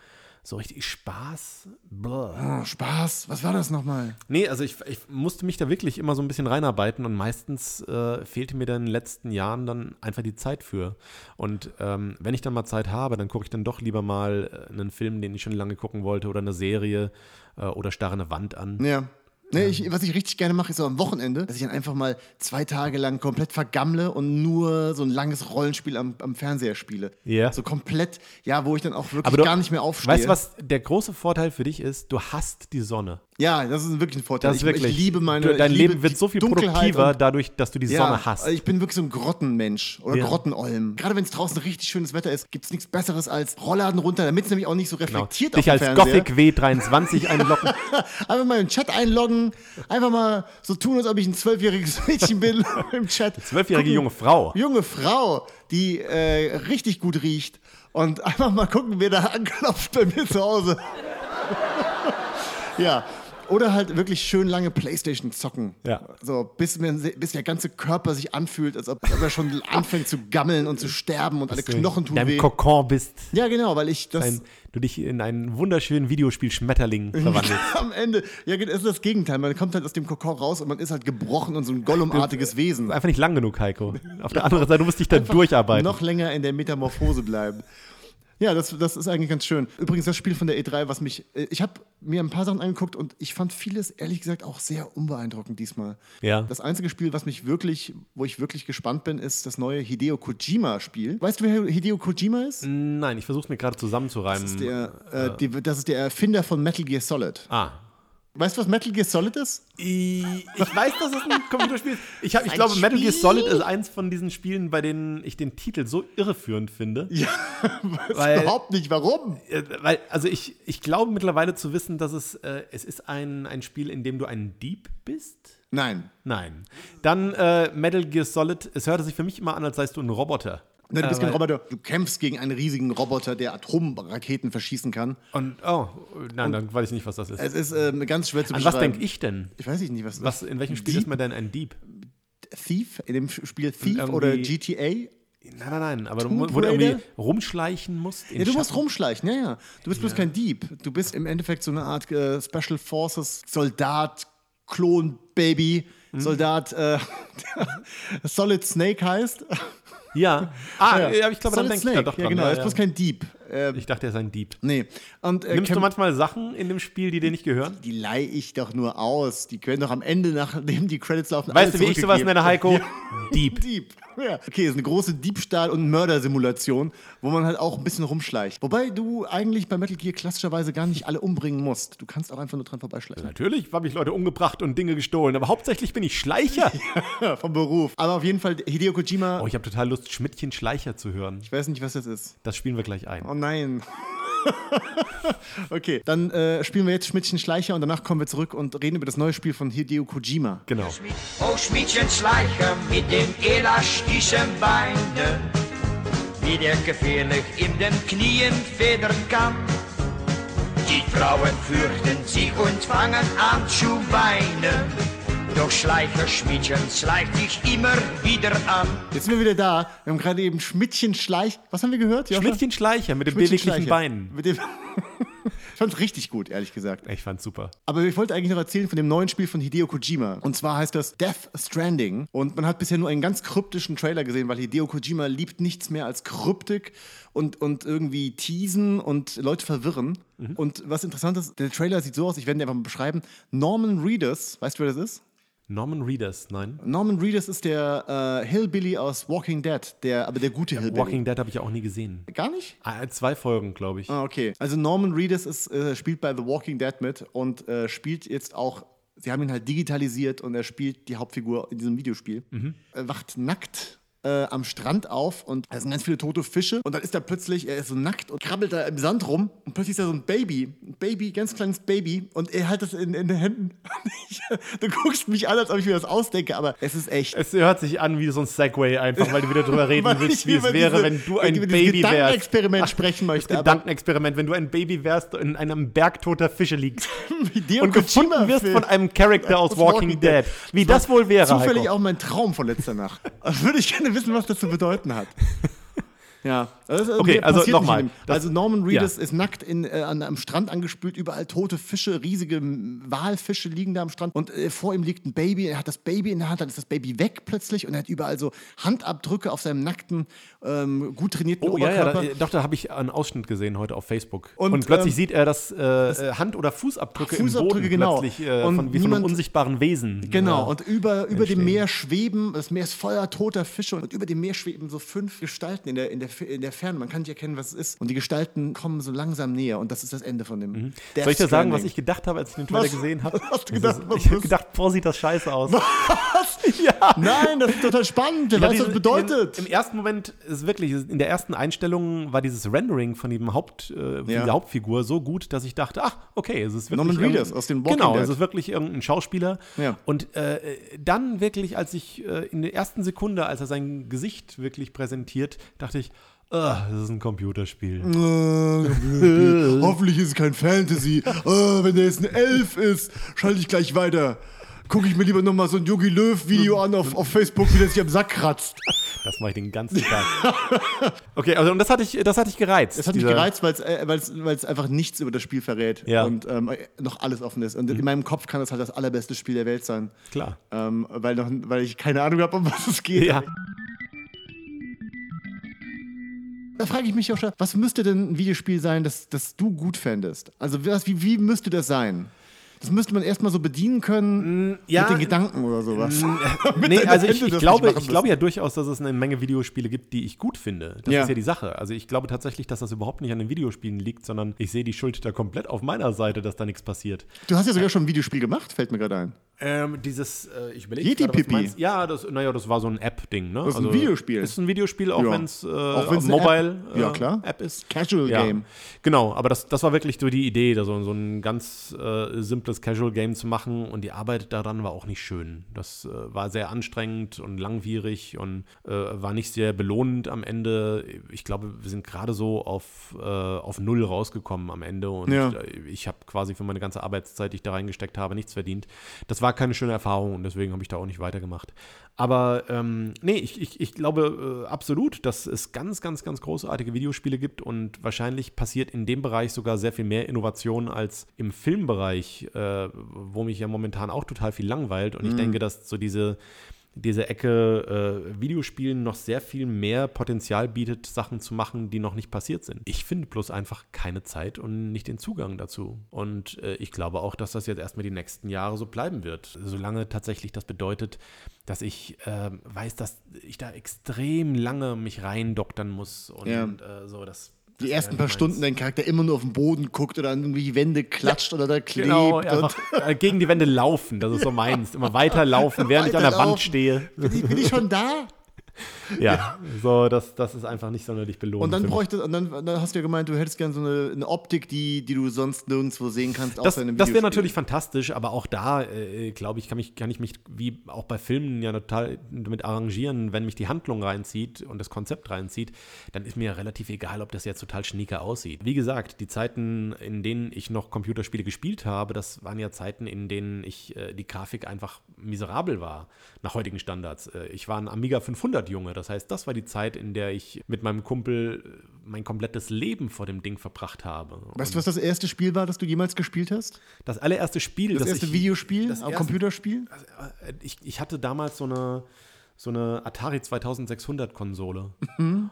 so richtig Spaß. Oh, Spaß. Was war das nochmal? Nee, also ich, ich musste mich da wirklich immer so ein bisschen reinarbeiten und meistens äh, fehlte mir dann in den letzten Jahren dann einfach die Zeit für. Und ähm, wenn ich dann mal Zeit habe, dann gucke ich dann doch lieber mal äh, einen Film, den ich schon lange gucken wollte oder eine Serie äh, oder starre eine Wand an. Ja. Nee, ich, was ich richtig gerne mache, ist so am Wochenende, dass ich dann einfach mal zwei Tage lang komplett vergammle und nur so ein langes Rollenspiel am, am Fernseher spiele. Ja. So komplett, ja, wo ich dann auch wirklich du- gar nicht mehr aufstehe. Weißt du, was der große Vorteil für dich ist? Du hast die Sonne. Ja, das ist wirklich ein Vorteil. Das ist ich, wirklich. ich liebe meine. du, dein ich liebe Leben wird so viel Dunkelheit produktiver dadurch, dass du die Ja, Sonne hast. Ich bin wirklich so ein Grottenmensch oder Ja. Grottenolm. Gerade wenn es draußen richtig schönes Wetter ist, gibt es nichts Besseres als Rollladen runter, damit es nämlich auch nicht so Genau. reflektiert Dich auf als Fernseher. Gothic W23 einloggen. Einfach mal im Chat einloggen, einfach mal so tun, als ob ich ein zwölfjähriges Mädchen bin im Chat. Zwölfjährige junge Frau. Junge Frau, die äh, richtig gut riecht. Und einfach mal gucken, wer da anklopft bei mir zu Hause. ja. Oder halt wirklich schön lange Playstation zocken. Ja. So, bis, mir, bis der ganze Körper sich anfühlt, als ob, als ob er schon anfängt zu gammeln und zu sterben und alle Knochen tun deinem weh. Kokon bist. Ja, genau, weil ich das Ein, du dich in einen wunderschönen Videospiel Schmetterling verwandelst. am Ende, ja, es ist das Gegenteil. Man kommt halt aus dem Kokon raus und man ist halt gebrochen und so ein Gollum-artiges Wesen. Einfach nicht lang genug, Heiko. Auf der anderen Seite, du musst dich da durcharbeiten. Noch länger in der Metamorphose bleiben. Ja, das, das ist eigentlich ganz schön. Übrigens, das Spiel von der E3, was mich. äh, Ich habe mir ein paar Sachen angeguckt und ich fand vieles, ehrlich gesagt, auch sehr unbeeindruckend diesmal. Ja. Das einzige Spiel, was mich wirklich, wo ich wirklich gespannt bin, ist das neue Hideo Kojima-Spiel. Weißt du, wer Hideo Kojima ist? Nein, ich versuche mir gerade zusammenzureimen. Das ist, der, äh, die, das ist der Erfinder von Metal Gear Solid. ah. Weißt du, was Metal Gear Solid ist? Ich weiß, dass es ein Computerspiel ist. Ich, hab, ich Ein glaube, Metal Gear Spiel? Solid ist eins von diesen Spielen, bei denen ich den Titel so irreführend finde. Ja, weiß überhaupt nicht. Warum? Äh, Weil, also ich, ich glaube mittlerweile zu wissen, dass es, äh, es ist ein, ein Spiel, in dem du ein Dieb bist. Nein. Nein. Dann äh, Metal Gear Solid, es hörte sich für mich immer an, als seist du ein Roboter. Nein, du bist Äh, kein weil- Roboter. Du kämpfst gegen einen riesigen Roboter, der Atomraketen verschießen kann. Und, oh, nein, dann weiß ich nicht, was das ist. Es ist ähm, ganz schwer zu An beschreiben. was denke ich denn? Ich weiß nicht, was, Was, in welchem Spiel Dieb? ist man denn ein Dieb? Thief? In dem Spiel Thief oder GTA? Nein, nein, nein, aber du, Tomb mu- wo du irgendwie rumschleichen musst. Ja, du musst Schatten. rumschleichen, ja, ja. Du bist bloß kein Dieb. Du bist im Endeffekt so eine Art äh, Special Forces Soldat, Klon, Baby, Mhm. Soldat, äh, Solid Snake heißt. Ja. Ah, ja. ich glaube, dann denke ich Snake. da doch dran. Ja, genau. Ja, er ist bloß kein Dieb. Äh, Ich dachte, er ist ein Dieb. nee. Und, äh, Nimmst du manchmal Sachen in dem Spiel, die dir nicht gehören? die leihe ich doch nur aus. Die können doch am Ende, nachdem die Credits laufen, Weißt du, wie ich sowas nenne, Heiko? Dieb. Dieb. Ja. Okay, ist eine große Diebstahl- und Mördersimulation, wo man halt auch ein bisschen rumschleicht. Wobei du eigentlich bei Metal Gear klassischerweise gar nicht alle umbringen musst. Du kannst auch einfach nur dran vorbeischleichen. Natürlich habe ich Leute umgebracht und Dinge gestohlen, aber hauptsächlich bin ich Schleicher. Vom Beruf. Aber auf jeden Fall Hideo Kojima. Oh, ich habe total Lust, Schmidtchen Schleicher zu hören. Ich weiß nicht, was das ist. Das spielen wir gleich ein. Oh nein. okay, dann äh, spielen wir jetzt Schmidtchen Schleicher und danach kommen wir zurück und reden über das neue Spiel von Hideo Kojima. Genau. Oh Schmiedchen Schleicher mit den elastischen Beinen, wie der gefährlich in den Knien federn kann. Die Frauen fürchten sich und fangen an zu weinen. Doch Schleicher Schmiedchen schleicht sich immer wieder an. Jetzt sind wir wieder da. Wir haben gerade eben Schmidtchen Schleich. Was haben wir gehört? Joscha? Schmidtchen Schleicher mit den Schmidtchen beweglichen. Beinen. Mit dem ich fand's richtig gut, ehrlich gesagt. Ich fand's super. Aber ich wollte eigentlich noch erzählen von dem neuen Spiel von Hideo Kojima. Und zwar heißt das Death Stranding. Und man hat bisher nur einen ganz kryptischen Trailer gesehen, weil Hideo Kojima liebt nichts mehr als Kryptik und, und irgendwie teasen und Leute verwirren. Und was interessant ist, der Trailer sieht so aus, ich werde ihn einfach mal beschreiben. Norman Reedus, weißt du, wer das ist? Norman Reedus, nein. Norman Reedus ist der äh, Hillbilly aus Walking Dead, der, aber der gute Hillbilly. Walking Dead habe ich auch nie gesehen. Gar nicht? Ah, zwei Folgen, glaube ich. Ah, okay. Also Norman Reedus ist, äh, spielt bei The Walking Dead mit und äh, spielt jetzt auch, sie haben ihn halt digitalisiert und er spielt die Hauptfigur in diesem Videospiel. Er wacht nackt äh, am Strand auf und da sind ganz viele tote Fische und dann ist er plötzlich, er ist so nackt und krabbelt da im Sand rum und plötzlich ist da so ein Baby, ein Baby, ganz kleines Baby und er hat das in, in den Händen. Ich, du guckst mich an, als ob ich mir das ausdenke, aber es ist echt. Es hört sich an wie so ein Segway einfach, weil du wieder drüber reden willst, wie es wäre, diese- wenn du ein Baby wärst. Gedankenexperiment sprechen möchte. Das Gedankenexperiment, wenn du ein Baby wärst und in einem Berg toter Fische liegst und gefunden wirst von einem Charakter aus Walking, Dead. Wie das wohl wäre, Zufällig Heiko. auch mein Traum von letzter Nacht. Also würde ich gerne wissen, was das zu bedeuten hat. Ja. Ist- Okay, also nochmal. Also Norman Reedus Ja. ist nackt in, äh, an, am Strand angespült, überall tote Fische, riesige Walfische liegen da am Strand und äh, vor ihm liegt ein Baby, er hat das Baby in der Hand, dann ist das Baby weg plötzlich und er hat überall so Handabdrücke auf seinem nackten, ähm, gut trainierten Oh ja, ja, Oberkörper. da, doch, da habe ich einen Ausschnitt gesehen heute auf Facebook. Und, Und, plötzlich ähm, sieht er, dass äh, äh, Hand- oder Fußabdrücke, im Fußabdrücke, Boden genau. plötzlich äh, Und von, wie von einem niemand- unsichtbaren Wesen. Genau, äh, und über, über dem. Meer schweben, das Meer ist voller toter Fische und über dem Meer schweben so fünf Gestalten in der, in der, in der Ferne. Man kann nicht erkennen, was es ist. Und die Gestalten kommen so langsam näher und das ist das Ende von dem. Mhm. Soll ich dir sagen, was ich gedacht habe, als ich den Trailer Was? gesehen habe? Hast du gedacht, was Ich habe gedacht, boah, sieht das scheiße aus. Was? Ja. Nein, das ist total spannend. Wer Ja, weiß, was das bedeutet. Im, Im ersten Moment ist wirklich, in der ersten Einstellung war dieses Rendering von dem Haupt, äh, von Ja. der Hauptfigur so gut, dass ich dachte, ach, okay, es ist wirklich. Norman Reedus aus den Walking Genau, Dead. es ist wirklich irgendein Schauspieler. Ja. Und äh, dann wirklich, als ich äh, in der ersten Sekunde, als er sein Gesicht wirklich präsentiert, dachte ich, ah, das ist ein Computerspiel. Äh, Hoffentlich ist es kein Fantasy. Äh, wenn der jetzt ein Elf ist, schalte ich gleich weiter. Gucke ich mir lieber nochmal so ein Yogi Löw-Video an auf, auf Facebook, wie der sich am Sack kratzt. Das mache ich den ganzen Tag. okay, also und das hatte ich, das hatte ich gereizt. Es hat mich gereizt, weil es äh, weil's- weil's einfach nichts über das Spiel verrät Ja. und ähm, noch alles offen ist. Und in meinem Kopf kann das halt das allerbeste Spiel der Welt sein. Klar. Ähm, weil, noch, weil ich keine Ahnung habe, um was es geht. Ja. Da frage ich mich auch schon, was müsste denn ein Videospiel sein, das, das du gut fändest? Also was, wie, wie müsste das sein? Das müsste man erstmal so bedienen können ja. mit den Gedanken oder sowas. Nee, deine also ich, ich, glaube, ich glaube ja durchaus, dass es eine Menge Videospiele gibt, die ich gut finde. Das Ja. ist ja die Sache. Also ich glaube tatsächlich, dass das überhaupt nicht an den Videospielen liegt, sondern ich sehe die Schuld da komplett auf meiner Seite, dass da nichts passiert. Du hast ja sogar schon ein Videospiel gemacht, fällt mir gerade ein. Ähm, dieses, äh, ich überlege Yeti gerade, Pipi. Ja, das, naja, das war so ein App-Ding, ne? Das ist ein Videospiel. Ist ein Videospiel, auch Ja. wenn es äh, Auch wenn's Mobile App- ja, äh, klar. App ist. Casual Ja, Game. genau, aber das, das war wirklich so die Idee, da so, so ein ganz äh, simples Casual Game zu machen und die Arbeit daran war auch nicht schön. Das äh, war sehr anstrengend und langwierig und äh, war nicht sehr belohnend am Ende. Ich glaube, wir sind gerade so auf, auf Null rausgekommen am Ende und Ja. ich habe quasi für meine ganze Arbeitszeit, die ich da reingesteckt habe, nichts verdient. Das war keine schöne Erfahrung und deswegen habe ich da auch nicht weitergemacht. Aber ähm, nee, ich, ich, ich glaube äh, absolut, dass es ganz, ganz, ganz großartige Videospiele gibt und wahrscheinlich passiert in dem Bereich sogar sehr viel mehr Innovation als im Filmbereich, äh, wo mich ja momentan auch total viel langweilt. Und ich denke, dass so diese, diese Ecke äh, Videospielen noch sehr viel mehr Potenzial bietet, Sachen zu machen, die noch nicht passiert sind. Ich finde bloß einfach keine Zeit und nicht den Zugang dazu. Und äh, ich glaube auch, dass das jetzt erstmal die nächsten Jahre so bleiben wird. Solange tatsächlich das bedeutet, dass ich äh, weiß, dass ich da extrem lange mich reindoktern muss und Ja. äh, so das. Die ersten paar Stunden dein Charakter immer nur auf dem Boden guckt oder an irgendwie die Wände klatscht oder da klebt. Genau, einfach äh, gegen die Wände laufen, das ist so meins. Immer weiterlaufen, während ich an der Wand stehe. bin, ich, bin ich schon da? Ja, so, das, das ist einfach nicht sonderlich belohnt. Und dann bräuchte, und dann, dann hast du ja gemeint, du hättest gerne so eine, eine Optik, die, die du sonst nirgendwo sehen kannst, Das, außer in einem das wäre natürlich fantastisch, aber auch da, äh, glaube ich kann, mich, kann ich mich, wie auch bei Filmen, ja total damit arrangieren, wenn mich die Handlung reinzieht und das Konzept reinzieht, dann ist mir relativ egal, ob das jetzt total schnieker aussieht. Wie gesagt, die Zeiten, in denen ich noch Computerspiele gespielt habe, das waren ja Zeiten, in denen ich äh, die Grafik einfach miserabel war, nach heutigen Standards. Äh, ich war ein Amiga 500 Junge, das heißt, das war die Zeit, in der ich mit meinem Kumpel äh, mein komplettes Leben vor dem Ding verbracht habe. Weißt du, was das erste Spiel war, das du jemals gespielt hast? Das allererste Spiel, Das das erste ich, Videospiel, das erste- Computerspiel? Äh, Ich, ich hatte damals so eine, so eine Atari 2600 Konsole.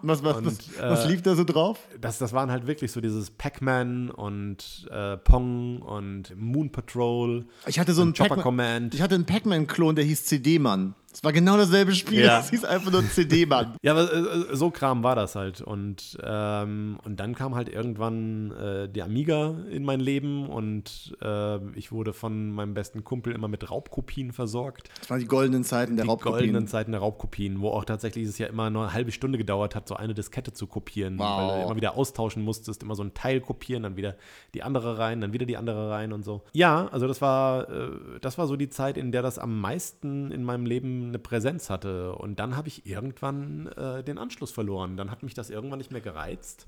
Was, was, Und, was, äh, was lief da so drauf? Das, das waren halt wirklich so dieses Pac-Man und äh, Pong und Moon Patrol. Ich hatte so einen Chopper Pac-Man- Command. Ich hatte einen Pac-Man-Klon, der hieß CD-Mann. Es war genau dasselbe Spiel, Ja. das hieß einfach nur CD-Mann. Ja, aber äh, so Kram war das halt. Und, ähm, und dann kam halt irgendwann äh, der Amiga in mein Leben und äh, ich wurde von meinem besten Kumpel immer mit Raubkopien versorgt. Das waren die goldenen Zeiten der die Raubkopien. goldenen Zeiten der Raubkopien, wo auch tatsächlich es ja immer nur eine halbe Stunde gedauert hat, so eine Diskette zu kopieren, Wow. weil du immer wieder austauschen musstest, immer so ein Teil kopieren, dann wieder die andere rein, dann wieder die andere rein und so. Ja, also das war, äh, das war so die Zeit, in der das am meisten in meinem Leben eine Präsenz hatte. Und dann habe ich irgendwann äh, den Anschluss verloren. Dann hat mich das irgendwann nicht mehr gereizt.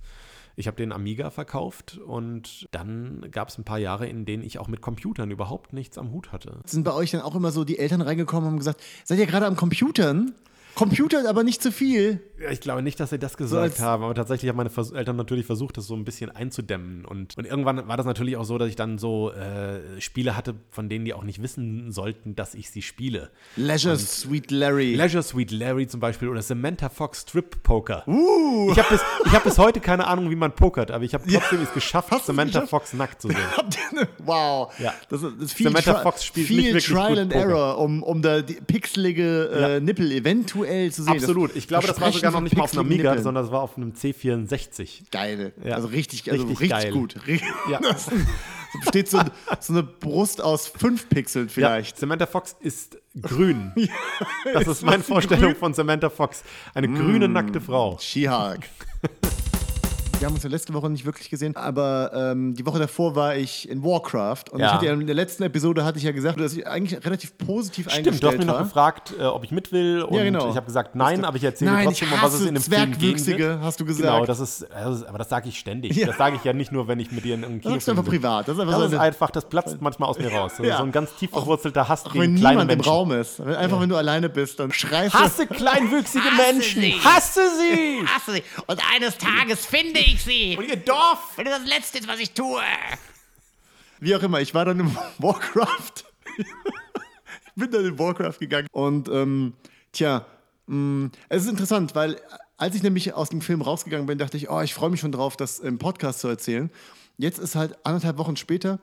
Ich habe den Amiga verkauft und dann gab es ein paar Jahre, in denen ich auch mit Computern überhaupt nichts am Hut hatte. Sind bei euch dann auch immer so die Eltern reingekommen und haben gesagt, seid ihr gerade am Computern? Computern, aber nicht zu viel. Ja, ich glaube nicht, dass sie das gesagt als- haben, aber tatsächlich haben meine Vers Eltern natürlich versucht, das so ein bisschen einzudämmen. Und, und irgendwann war das natürlich auch so, dass ich dann so äh, Spiele hatte, von denen die auch nicht wissen sollten, dass ich sie spiele. Leisure Sweet Larry. Leisure Suite Larry zum Beispiel oder Samantha Fox Strip Poker. Ich habe bis, ich hab bis heute keine Ahnung, wie man pokert, aber ich habe trotzdem es geschafft, Hast Samantha geschafft? Fox nackt zu sehen. Wow. Ja. Das, ist- das ist viel, Samantha Tri- Fox spielt viel nicht wirklich Trial and Poker. Error, um, um da die pixelige äh, Ja. Nippel eventuell zu sehen. Absolut. Ich glaube, das war sogar noch nicht mal auf einem Amiga, sondern das war auf einem C64. Geil. Ja. Also richtig, also Richtig richtig, geil. gut. Ja. Das so besteht so, so eine Brust aus fünf Pixeln vielleicht. Ja, Samantha Fox ist grün. das ist meine Vorstellung von Samantha Fox. Eine grüne, nackte Frau. She-Hulk. Wir haben uns ja letzte Woche nicht wirklich gesehen, aber ähm, die Woche davor war ich in Warcraft und Ja. ja in der letzten Episode hatte ich ja gesagt, dass ich eigentlich relativ positiv Stimmt, du hast eingestellt mich noch war. gefragt, äh, ob ich mit will. Und Ja, genau. ich habe gesagt, nein, aber ich erzähle Nein, trotzdem, ich um was es hasse in dem Film hast du gesagt. Genau, das ist, das ist aber das sage ich ständig. Ja. Das sage ich ja nicht nur, wenn ich mit dir in einem Das sagst du Kinofilm einfach bin. privat. Das ist einfach Das so ist einfach, das platzt manchmal aus mir raus. So, so ein ganz tief verwurzelter Hass Auch wenn gegen kleine niemand im Menschen. Raum ist. Wenn- Einfach wenn du alleine bist, dann schreist du. Hasse kleinwüchsige Hasse Menschen. Hasse sie. Hasse sie. Und eines Tages finde ich sie. Und ihr Dorf. Wenn das Letzte ist, was ich tue. Wie auch immer, ich war dann im Warcraft. ich bin dann in Warcraft gegangen. Und ähm, tja, mh, es ist interessant, weil als ich nämlich aus dem Film rausgegangen bin, dachte ich, oh, ich freue mich schon drauf, das im Podcast zu erzählen. Jetzt ist halt anderthalb Wochen später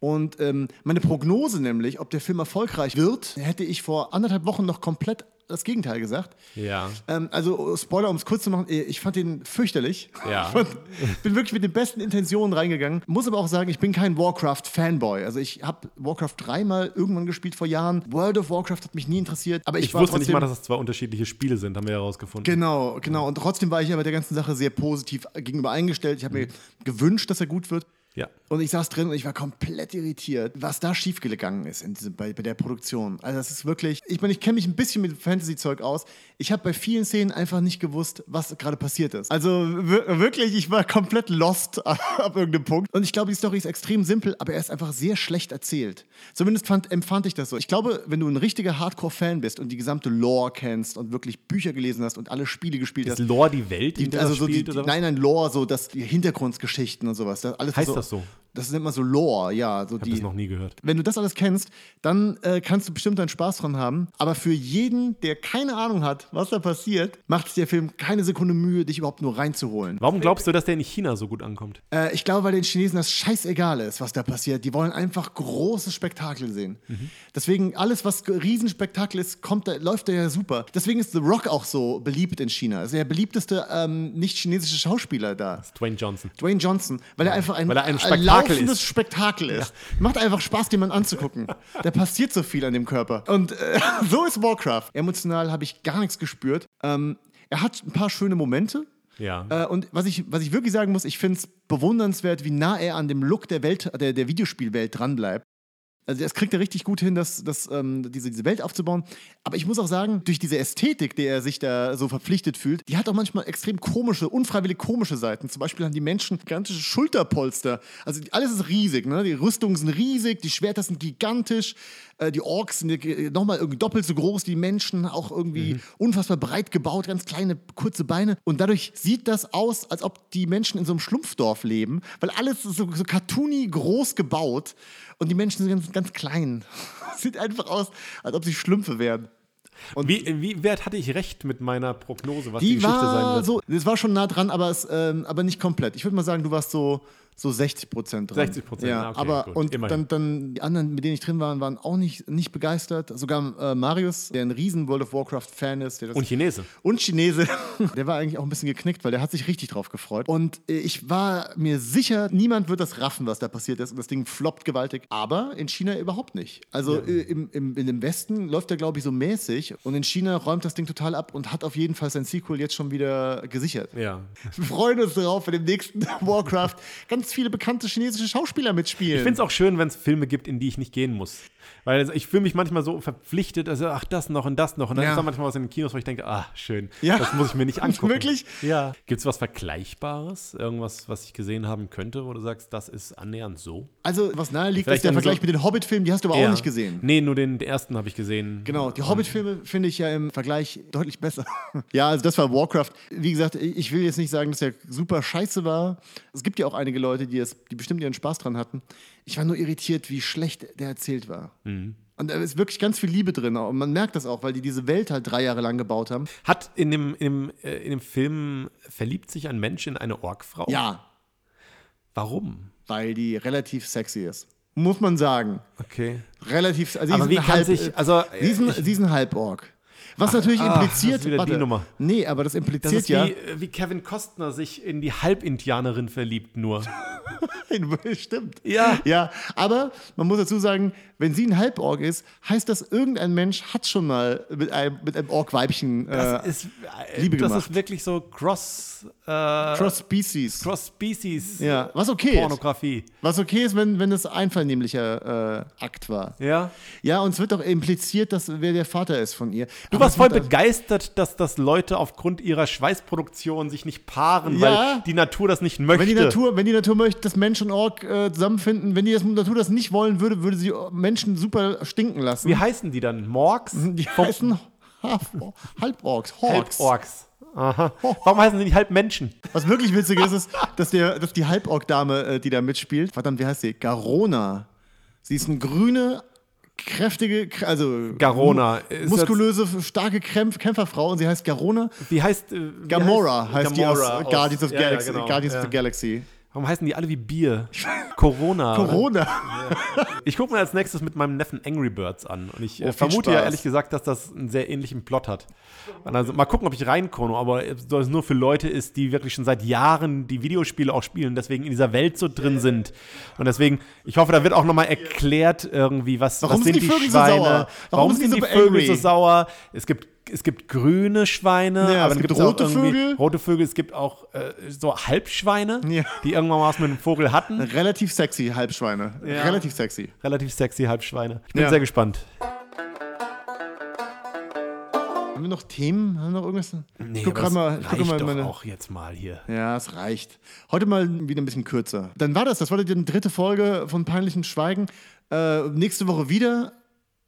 und ähm, meine Prognose nämlich, ob der Film erfolgreich wird, hätte ich vor anderthalb Wochen noch komplett das Gegenteil gesagt. Ja. Ähm, also, Spoiler, um es kurz zu machen, äh, ich fand den fürchterlich. Ja. Ich fand, bin wirklich mit den besten Intentionen reingegangen. Muss aber auch sagen, ich bin kein Warcraft-Fanboy. Also, ich habe Warcraft dreimal irgendwann gespielt vor Jahren. World of Warcraft hat mich nie interessiert. Aber ich, Ich war wusste nicht trotzdem, mal, dass es zwei unterschiedliche Spiele sind, haben wir herausgefunden. Genau, genau. Und trotzdem war ich aber der ganzen Sache sehr positiv gegenüber eingestellt. Ich habe mir gewünscht, dass er gut wird. Ja. Und ich saß drin und ich war komplett irritiert, was da schiefgegangen ist in diesem, bei, bei der Produktion. Also das ist wirklich, ich meine, ich kenne mich ein bisschen mit Fantasy-Zeug aus. Ich habe bei vielen Szenen einfach nicht gewusst, was gerade passiert ist. Also wir- wirklich, ich war komplett lost ab irgendeinem Punkt. Und ich glaube, die Story ist extrem simpel, aber er ist einfach sehr schlecht erzählt. Zumindest fand, empfand ich das so. Ich glaube, wenn du ein richtiger Hardcore-Fan bist und die gesamte Lore kennst und wirklich Bücher gelesen hast und alle Spiele gespielt Ist hast, Lore die Welt, in die, der also so die, spielt, die, oder was? nein, nein, Lore, so dass die Hintergrundgeschichten und sowas. Das alles Heißt das so? Das nennt man so Lore, ja. So Ich habe das noch nie gehört. wenn du das alles kennst, dann äh, kannst du bestimmt deinen Spaß dran haben. Aber für jeden, der keine Ahnung hat, was da passiert, macht sich der Film keine Sekunde Mühe, dich überhaupt nur reinzuholen. Warum glaubst du, dass der in China so gut ankommt? Äh, ich glaube, weil den Chinesen das scheißegal ist, was da passiert. Die wollen einfach großes Spektakel sehen. Mhm. Deswegen alles, was Riesenspektakel ist, kommt da, läuft da ja super. Deswegen ist The Rock auch so beliebt in China. Also der beliebteste ähm, nicht-chinesische Schauspieler da. Dwayne Johnson. Dwayne Johnson, weil er einfach ein, Weil er ein Spektakel laufendes ist. Spektakel ist. Macht einfach Spaß, den Mann anzugucken. Da passiert so viel an dem Körper. Und äh, so ist Warcraft. Emotional habe ich gar nichts gespürt. Ähm, er hat ein paar schöne Momente. Ja. Äh, und was ich, was ich wirklich sagen muss, ich finde es bewundernswert, wie nah er an dem Look der Welt, der, der Videospielwelt dranbleibt. Also das kriegt er richtig gut hin, das, das, ähm, diese, diese Welt aufzubauen. Aber ich muss auch sagen, durch diese Ästhetik, der er sich da so verpflichtet fühlt, die hat auch manchmal extrem komische, unfreiwillig komische Seiten. Zum Beispiel haben die Menschen gigantische Schulterpolster. Also alles ist riesig. Ne? Die Rüstungen sind riesig, die Schwerter sind gigantisch, äh, die Orks sind nochmal irgendwie doppelt so groß, die Menschen auch irgendwie unfassbar breit gebaut, ganz kleine, kurze Beine. Und dadurch sieht das aus, als ob die Menschen in so einem Schlumpfdorf leben, weil alles ist so, so cartoony groß gebaut und die Menschen sind ganz, ganz klein. Sieht einfach aus, als ob sie Schlümpfe wären. Wie, wie wert hatte ich recht mit meiner Prognose, was die, Die Geschichte sein war wird? so, das war schon nah dran, aber, es, ähm, aber nicht komplett. Ich würde mal sagen, du warst so, so 60 Prozent dran. 60%, ja. okay, aber gut, und immerhin. dann, dann die anderen, mit denen ich drin war, waren auch nicht, nicht begeistert. Sogar äh, Marius, der ein riesen World of Warcraft-Fan ist. Und Chinese. und Chinese, der war eigentlich auch ein bisschen geknickt, weil der hat sich richtig drauf gefreut. Und äh, ich war mir sicher, niemand wird das raffen, was da passiert ist. Und das Ding floppt gewaltig. Aber in China überhaupt nicht. Also äh, im, im, in dem Westen läuft der, glaube ich, so mäßig. Und in China räumt das Ding total ab und hat auf jeden Fall sein Sequel jetzt schon wieder gesichert. Ja. Wir freuen uns darauf, wenn im nächsten Warcraft ganz ganz viele bekannte chinesische Schauspieler mitspielen. Ich finde es auch schön, wenn es Filme gibt, in die ich nicht gehen muss. Weil also ich fühle mich manchmal so verpflichtet, also ach, das noch und das noch. Und dann Ja. ist da manchmal was in den Kinos, wo ich denke, ah, schön, Ja. das muss ich mir nicht angucken. Wirklich? Ja. Gibt es was Vergleichbares? Irgendwas, was ich gesehen haben könnte, wo du sagst, das ist annähernd so? Also, was nahe liegt, Vielleicht ist der Vergleich so- mit den Hobbit-Filmen, die hast du aber auch nicht gesehen. Nee, nur den ersten habe ich gesehen. Genau, die Hobbit-Filme finde ich ja im Vergleich deutlich besser. ja, also das war Warcraft. Wie gesagt, ich will jetzt nicht sagen, dass er super scheiße war. Es gibt ja auch einige Leute, die, es, die bestimmt ihren Spaß dran hatten. Ich war nur irritiert, wie schlecht der erzählt war. Und da ist wirklich ganz viel Liebe drin. Und man merkt das auch, weil die diese Welt halt drei Jahre lang gebaut haben. Hat in dem, in, dem, äh, in dem Film verliebt sich ein Mensch in eine Orkfrau? Ja, Warum? weil die relativ sexy ist. Muss man sagen. Okay. Relativ. Also Aber wie kann halb, sich- also, sie ist ein Halborg. Was natürlich ah, impliziert. das ist wieder die Nummer. Nee, aber das impliziert Das ist ja. wie, äh, wie Kevin Costner sich in die Halbindianerin verliebt nur. Stimmt. Ja. Ja, aber man muss dazu sagen, wenn sie ein Halborg ist, heißt das, irgendein Mensch hat schon mal mit einem, mit einem Ork-Weibchen Das äh, ist, äh, Liebe das gemacht. ist wirklich so Cross, äh, Cross-Species. Cross-Species Ja, was okay ist. Pornografie. Was okay ist, wenn, wenn das einvernehmlicher äh, Akt war. Ja. Ja, und es wird auch impliziert, dass wer der Vater ist von ihr. Du Aber es voll begeistert, dass das Leute aufgrund ihrer Schweißproduktion sich nicht paaren, Ja. weil die Natur das nicht möchte. Wenn die, Natur, wenn die Natur möchte, dass Mensch und Ork äh, zusammenfinden, wenn die das, Natur das nicht wollen würde, würde sie Menschen super stinken lassen. Wie heißen die dann? Morgs? die heißen Halb- Halborks, Hawks. Halborks. Aha. Warum heißen sie nicht Halbmenschen? Was wirklich witzig ist, ist, dass, der, dass die Halborg-Dame, äh, die da mitspielt, verdammt, wie heißt sie? Garona. Sie ist eine grüne, kräftige, krä- also Garona. muskulöse, starke Kämpf Kämpferfrau und sie heißt Garona. Wie heißt. Äh, Gamora heißt, die aus Gamora Guardians of, ja, ja, Galaxy, genau. Guardians Ja. of the Galaxy. Warum heißen die alle wie Bier? Corona. Corona. Ich gucke mir als nächstes mit meinem Neffen Angry Birds an. Und ich Oh, vermute ja Spaß. ehrlich gesagt, dass das einen sehr ähnlichen Plot hat. Also, mal gucken, ob ich reinkomme, aber dass es nur für Leute ist, die wirklich schon seit Jahren die Videospiele auch spielen, deswegen in dieser Welt so drin sind. Und deswegen, ich hoffe, da wird auch nochmal erklärt irgendwie, was, Warum was sind die Vögel so Schweine, sauer? warum, Warum sind die so Vögel angry? so sauer? Es gibt es gibt grüne Schweine, Ja, aber es gibt rote Vögel. Rote Vögel, es gibt auch äh, so Halbschweine, Ja. die irgendwann mal was mit einem Vogel hatten. Relativ sexy Halbschweine. Ja. Relativ sexy. Relativ sexy Halbschweine. Ich bin sehr gespannt. Haben wir noch Themen? Haben wir noch irgendwas? Nee, ich guck aber mal. Ich reicht mal doch meine. auch jetzt mal hier. Ja, es reicht. Heute mal wieder ein bisschen kürzer. Dann war das. Das war die dritte Folge von Peinlichem Schweigen. Äh, nächste Woche wieder.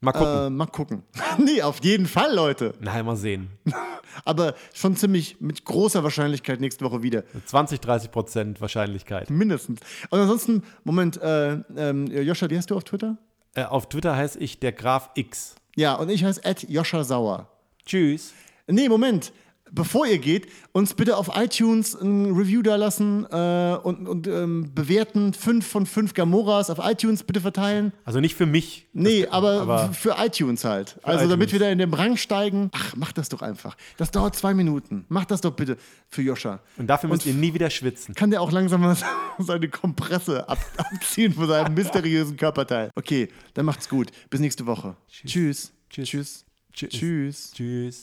Mal gucken. Äh, mal gucken. nee, auf jeden Fall, Leute. Nachher mal sehen. Aber schon ziemlich mit großer Wahrscheinlichkeit nächste Woche wieder. 20, 30 Prozent Wahrscheinlichkeit. Mindestens. Und ansonsten, Moment, äh, ähm, Joscha, wie heißt du auf Twitter? Äh, auf Twitter heiße ich der Graf X. Ja, und ich heiße Joscha Sauer. Tschüss. Nee, Moment. Bevor ihr geht, uns bitte auf iTunes ein Review da lassen äh, und, und ähm, bewerten. Fünf von fünf Gamoras auf iTunes bitte verteilen. Also nicht für mich. Nee, aber, aber- f- für iTunes halt. also damit iTunes. wir da in den Rang steigen. Ach, mach das doch einfach. Das dauert zwei Minuten. Mach das doch bitte für Joscha. Und dafür müsst ihr nie wieder schwitzen. Kann der auch langsam mal seine Kompresse ab abziehen von seinem mysteriösen Körperteil. Okay, dann macht's gut. Bis nächste Woche. Tschüss. Tschüss. Tschüss. Tschüss. Tschüss. Tschüss.